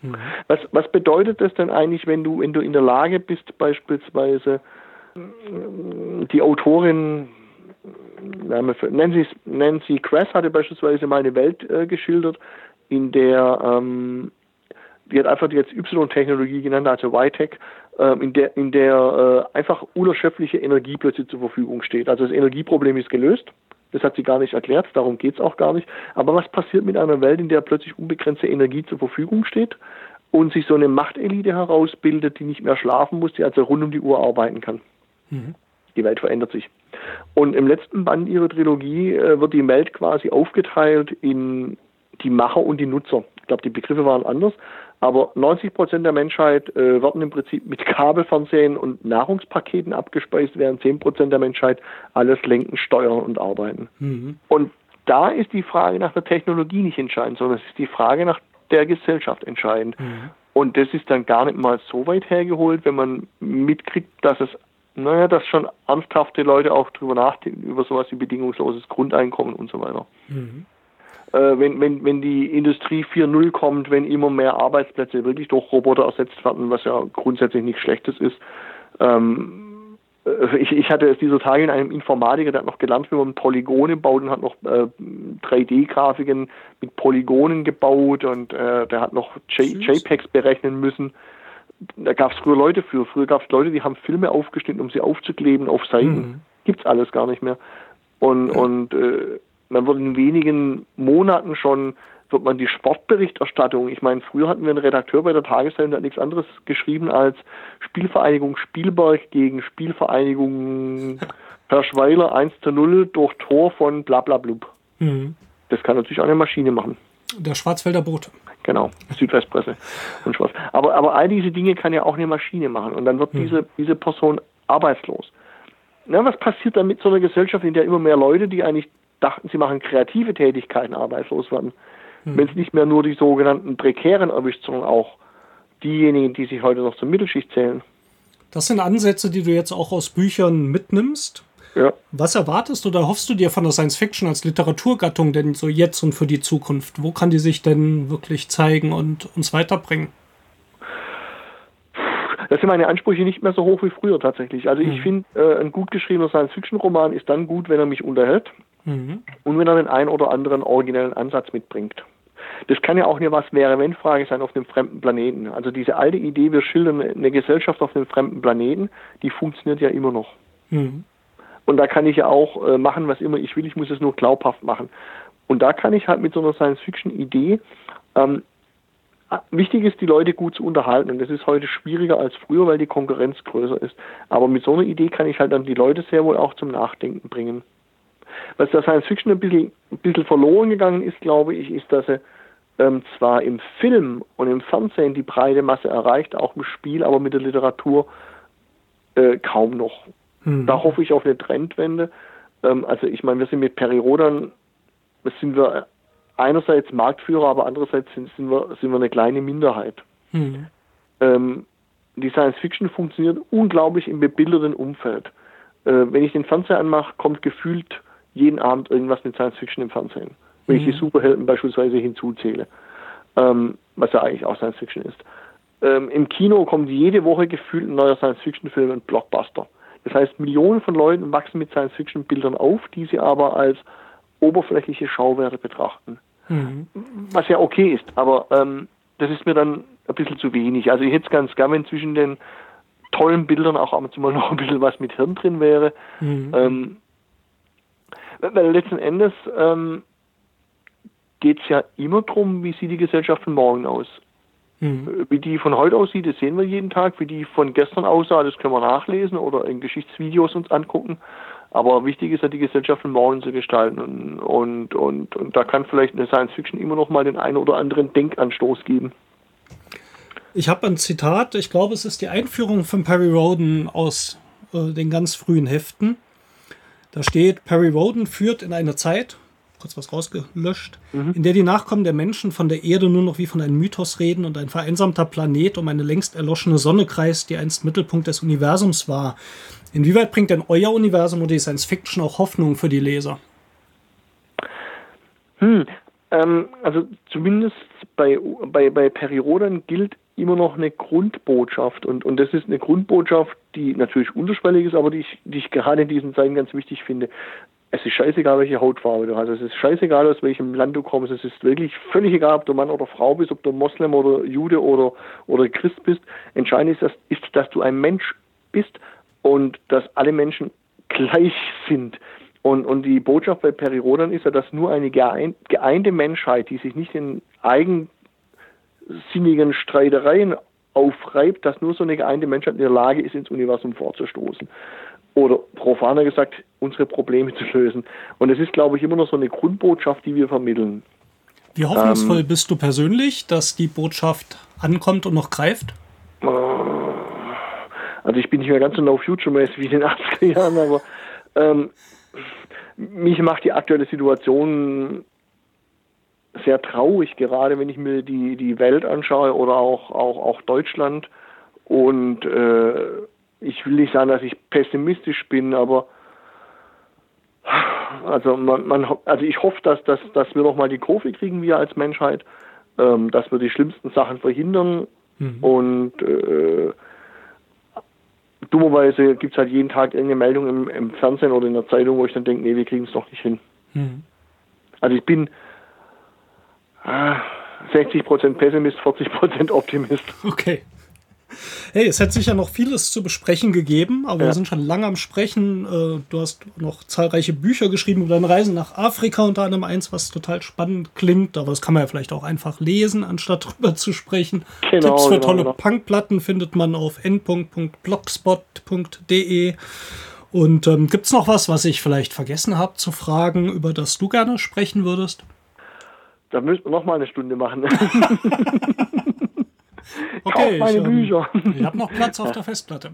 Mhm. Was, was bedeutet das denn eigentlich, wenn du, wenn du in der Lage bist, beispielsweise die Autorin Nancy, Nancy Kress hatte beispielsweise mal eine Welt äh, geschildert, in der ähm, die hat einfach jetzt Y-Technologie genannt, also Y-Tech, ähm, in der, in der äh, einfach unerschöpfliche Energie plötzlich zur Verfügung steht. Also das Energieproblem ist gelöst. Das hat sie gar nicht erklärt, darum geht es auch gar nicht. Aber was passiert mit einer Welt, in der plötzlich unbegrenzte Energie zur Verfügung steht und sich so eine Machtelite herausbildet, die nicht mehr schlafen muss, die also rund um die Uhr arbeiten kann? Mhm. Die Welt verändert sich. Und im letzten Band ihrer Trilogie äh, wird die Welt quasi aufgeteilt in die Macher und die Nutzer. Ich glaube, die Begriffe waren anders, aber 90 Prozent der Menschheit äh, werden im Prinzip mit Kabelfernsehen und Nahrungspaketen abgespeist, während 10 Prozent der Menschheit alles lenken, steuern und arbeiten. Mhm. Und da ist die Frage nach der Technologie nicht entscheidend, sondern es ist die Frage nach der Gesellschaft entscheidend. Mhm. Und das ist dann gar nicht mal so weit hergeholt, wenn man mitkriegt, dass es naja, dass schon ernsthafte Leute auch drüber nachdenken, über sowas wie bedingungsloses Grundeinkommen und so weiter. Mhm. Äh, wenn, wenn, wenn die Industrie 4.0 kommt, wenn immer mehr Arbeitsplätze wirklich durch Roboter ersetzt werden, was ja grundsätzlich nichts Schlechtes ist. Ähm, äh, ich, ich hatte es dieser Tage in einem Informatiker, der hat noch gelernt, wie man Polygone baut und hat noch äh, 3D-Grafiken mit Polygonen gebaut und äh, der hat noch J JPEGs berechnen müssen da gab es früher Leute für. Früher gab es Leute, die haben Filme aufgeschnitten, um sie aufzukleben auf Seiten. Mhm. Gibt's alles gar nicht mehr. Und, ja. und äh, man wird in wenigen Monaten schon wird man die Sportberichterstattung, ich meine, früher hatten wir einen Redakteur bei der Tageszeitung, der hat nichts anderes geschrieben als Spielvereinigung Spielberg gegen Spielvereinigung *laughs* Herr Schweiler 1 zu 0 durch Tor von blablablub. Mhm. Das kann natürlich auch eine Maschine machen. Der Schwarzwälder Bote. Genau, Südwestpresse und Schwarz. Aber, aber all diese Dinge kann ja auch eine Maschine machen und dann wird mhm. diese, diese Person arbeitslos. Na, was passiert dann mit so einer Gesellschaft, in der immer mehr Leute, die eigentlich dachten, sie machen kreative Tätigkeiten, arbeitslos werden? Mhm. Wenn es nicht mehr nur die sogenannten Prekären erwischt, sondern auch diejenigen, die sich heute noch zur Mittelschicht zählen. Das sind Ansätze, die du jetzt auch aus Büchern mitnimmst. Ja. Was erwartest oder hoffst du dir von der Science Fiction als Literaturgattung denn so jetzt und für die Zukunft? Wo kann die sich denn wirklich zeigen und uns weiterbringen? Das sind meine Ansprüche nicht mehr so hoch wie früher tatsächlich. Also ich mhm. finde, äh, ein gut geschriebener Science-Fiction-Roman ist dann gut, wenn er mich unterhält mhm. und wenn er den einen oder anderen originellen Ansatz mitbringt. Das kann ja auch eine Was-wäre-wenn-Frage sein auf einem fremden Planeten. Also diese alte Idee, wir schildern eine Gesellschaft auf einem fremden Planeten, die funktioniert ja immer noch. Mhm. Und da kann ich ja auch äh, machen, was immer ich will, ich muss es nur glaubhaft machen. Und da kann ich halt mit so einer Science-Fiction-Idee, ähm, wichtig ist, die Leute gut zu unterhalten. Und das ist heute schwieriger als früher, weil die Konkurrenz größer ist. Aber mit so einer Idee kann ich halt dann die Leute sehr wohl auch zum Nachdenken bringen. Was der Science Fiction ein bisschen, ein bisschen verloren gegangen ist, glaube ich, ist, dass er ähm, zwar im Film und im Fernsehen die breite Masse erreicht, auch im Spiel, aber mit der Literatur äh, kaum noch. Mhm. Da hoffe ich auf eine Trendwende. Ähm, also ich meine, wir sind mit Perirodan, sind wir einerseits Marktführer, aber andererseits sind, sind, wir, sind wir eine kleine Minderheit. Mhm. Ähm, die Science Fiction funktioniert unglaublich im bebilderten Umfeld. Äh, wenn ich den Fernseher anmache, kommt gefühlt jeden Abend irgendwas mit Science Fiction im Fernsehen. Wenn mhm. ich die Superhelden beispielsweise hinzuzähle, ähm, was ja eigentlich auch Science Fiction ist. Ähm, Im Kino kommt jede Woche gefühlt ein neuer Science Fiction Film, ein Blockbuster. Das heißt, Millionen von Leuten wachsen mit Science-Fiction-Bildern auf, die sie aber als oberflächliche Schauwerte betrachten. Mhm. Was ja okay ist, aber ähm, das ist mir dann ein bisschen zu wenig. Also ich hätte es ganz gern, wenn zwischen den tollen Bildern auch ab und zu mal *laughs* noch ein bisschen was mit Hirn drin wäre. Mhm. Ähm, weil letzten Endes ähm, geht es ja immer darum, wie sieht die Gesellschaft von morgen aus. Mhm. Wie die von heute aussieht, das sehen wir jeden Tag. Wie die von gestern aussah, das können wir nachlesen oder in Geschichtsvideos uns angucken. Aber wichtig ist ja, die Gesellschaft von morgen zu gestalten. Und, und, und, und da kann vielleicht eine Science Fiction immer noch mal den einen oder anderen Denkanstoß geben. Ich habe ein Zitat, ich glaube, es ist die Einführung von Perry Roden aus äh, den ganz frühen Heften. Da steht, Perry Roden führt in eine Zeit, kurz was rausgelöscht, mhm. in der die Nachkommen der Menschen von der Erde nur noch wie von einem Mythos reden und ein vereinsamter Planet um eine längst erloschene Sonne kreist, die einst Mittelpunkt des Universums war. Inwieweit bringt denn euer Universum oder die Science Fiction auch Hoffnung für die Leser? Hm, ähm, also zumindest bei, bei, bei Perioden gilt immer noch eine Grundbotschaft und, und das ist eine Grundbotschaft, die natürlich unterschwellig ist, aber die ich, die ich gerade in diesen Zeiten ganz wichtig finde es ist scheißegal, welche Hautfarbe du hast. Es ist scheißegal, aus welchem Land du kommst. Es ist wirklich völlig egal, ob du Mann oder Frau bist, ob du Moslem oder Jude oder, oder Christ bist. Entscheidend ist, dass, ist, dass du ein Mensch bist und dass alle Menschen gleich sind. Und, und die Botschaft bei Perirodan ist ja, dass nur eine geeinte Menschheit, die sich nicht in eigensinnigen Streitereien aufreibt, dass nur so eine geeinte Menschheit in der Lage ist, ins Universum vorzustoßen oder profaner gesagt, unsere Probleme zu lösen. Und es ist, glaube ich, immer noch so eine Grundbotschaft, die wir vermitteln. Wie hoffnungsvoll ähm, bist du persönlich, dass die Botschaft ankommt und noch greift? Äh, also ich bin nicht mehr ganz so no-future-mäßig wie in den *laughs* 80er Jahren, aber ähm, mich macht die aktuelle Situation sehr traurig, gerade wenn ich mir die, die Welt anschaue oder auch, auch, auch Deutschland. Und äh, ich will nicht sagen, dass ich pessimistisch bin, aber also man, man also ich hoffe, dass, dass, dass wir nochmal die Kurve kriegen, wir als Menschheit, ähm, dass wir die schlimmsten Sachen verhindern mhm. und äh, dummerweise gibt es halt jeden Tag irgendeine Meldung im, im, Fernsehen oder in der Zeitung, wo ich dann denke, nee, wir kriegen es doch nicht hin. Mhm. Also ich bin äh, 60% Pessimist, 40% Optimist. Okay. Hey, es hätte sicher noch vieles zu besprechen gegeben, aber ja. wir sind schon lange am Sprechen. Äh, du hast noch zahlreiche Bücher geschrieben über deine Reisen nach Afrika, unter anderem eins, was total spannend klingt, aber das kann man ja vielleicht auch einfach lesen, anstatt *laughs* drüber zu sprechen. Genau, Tipps für genau, tolle genau. Punkplatten findet man auf n.blogspot.de. Und ähm, gibt es noch was, was ich vielleicht vergessen habe zu fragen, über das du gerne sprechen würdest? Da müssten wir noch mal eine Stunde machen. *laughs* *laughs* *laughs* okay, meine ich, Bücher. Ähm, ich habe noch Platz auf *laughs* der Festplatte.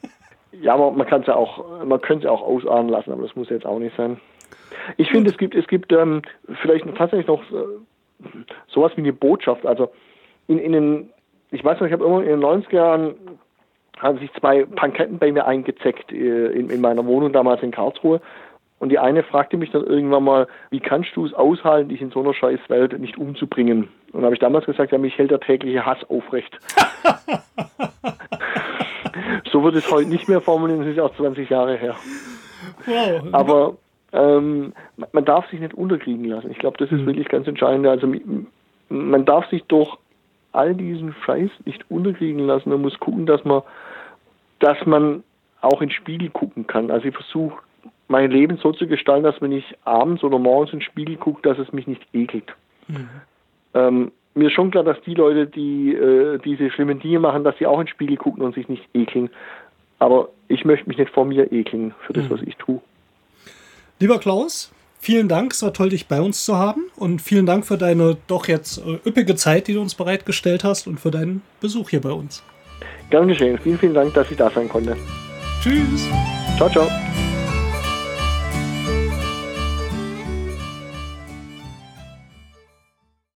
*laughs* ja, aber man kann es ja auch, man könnte es auch ausahnen lassen, aber das muss jetzt auch nicht sein. Ich finde, es gibt, es gibt ähm, vielleicht tatsächlich noch äh, sowas wie eine Botschaft. Also in, in den, ich weiß noch, ich habe immer in den 90er Jahren haben sich zwei Panketten bei mir eingezeckt äh, in, in meiner Wohnung damals in Karlsruhe. Und die eine fragte mich dann irgendwann mal, wie kannst du es aushalten, dich in so einer scheiß Welt nicht umzubringen? Und habe ich damals gesagt, ja, mich hält der tägliche Hass aufrecht. *laughs* so wird es heute nicht mehr formulieren, das ist auch 20 Jahre her. Wow. Aber ähm, man darf sich nicht unterkriegen lassen. Ich glaube, das ist mhm. wirklich ganz entscheidend. Also man darf sich durch all diesen Scheiß nicht unterkriegen lassen. Man muss gucken, dass man, dass man auch ins Spiegel gucken kann. Also ich versuche mein Leben so zu gestalten, dass wenn ich abends oder morgens ins Spiegel gucke, dass es mich nicht ekelt. Mhm. Ähm, mir ist schon klar, dass die Leute, die äh, diese schlimmen Dinge machen, dass sie auch ins Spiegel gucken und sich nicht ekeln. Aber ich möchte mich nicht vor mir ekeln für das, mhm. was ich tue. Lieber Klaus, vielen Dank. Es war toll, dich bei uns zu haben. Und vielen Dank für deine doch jetzt äh, üppige Zeit, die du uns bereitgestellt hast und für deinen Besuch hier bei uns. Gern geschehen. Vielen, vielen Dank, dass ich da sein konnte. Tschüss. Ciao, ciao.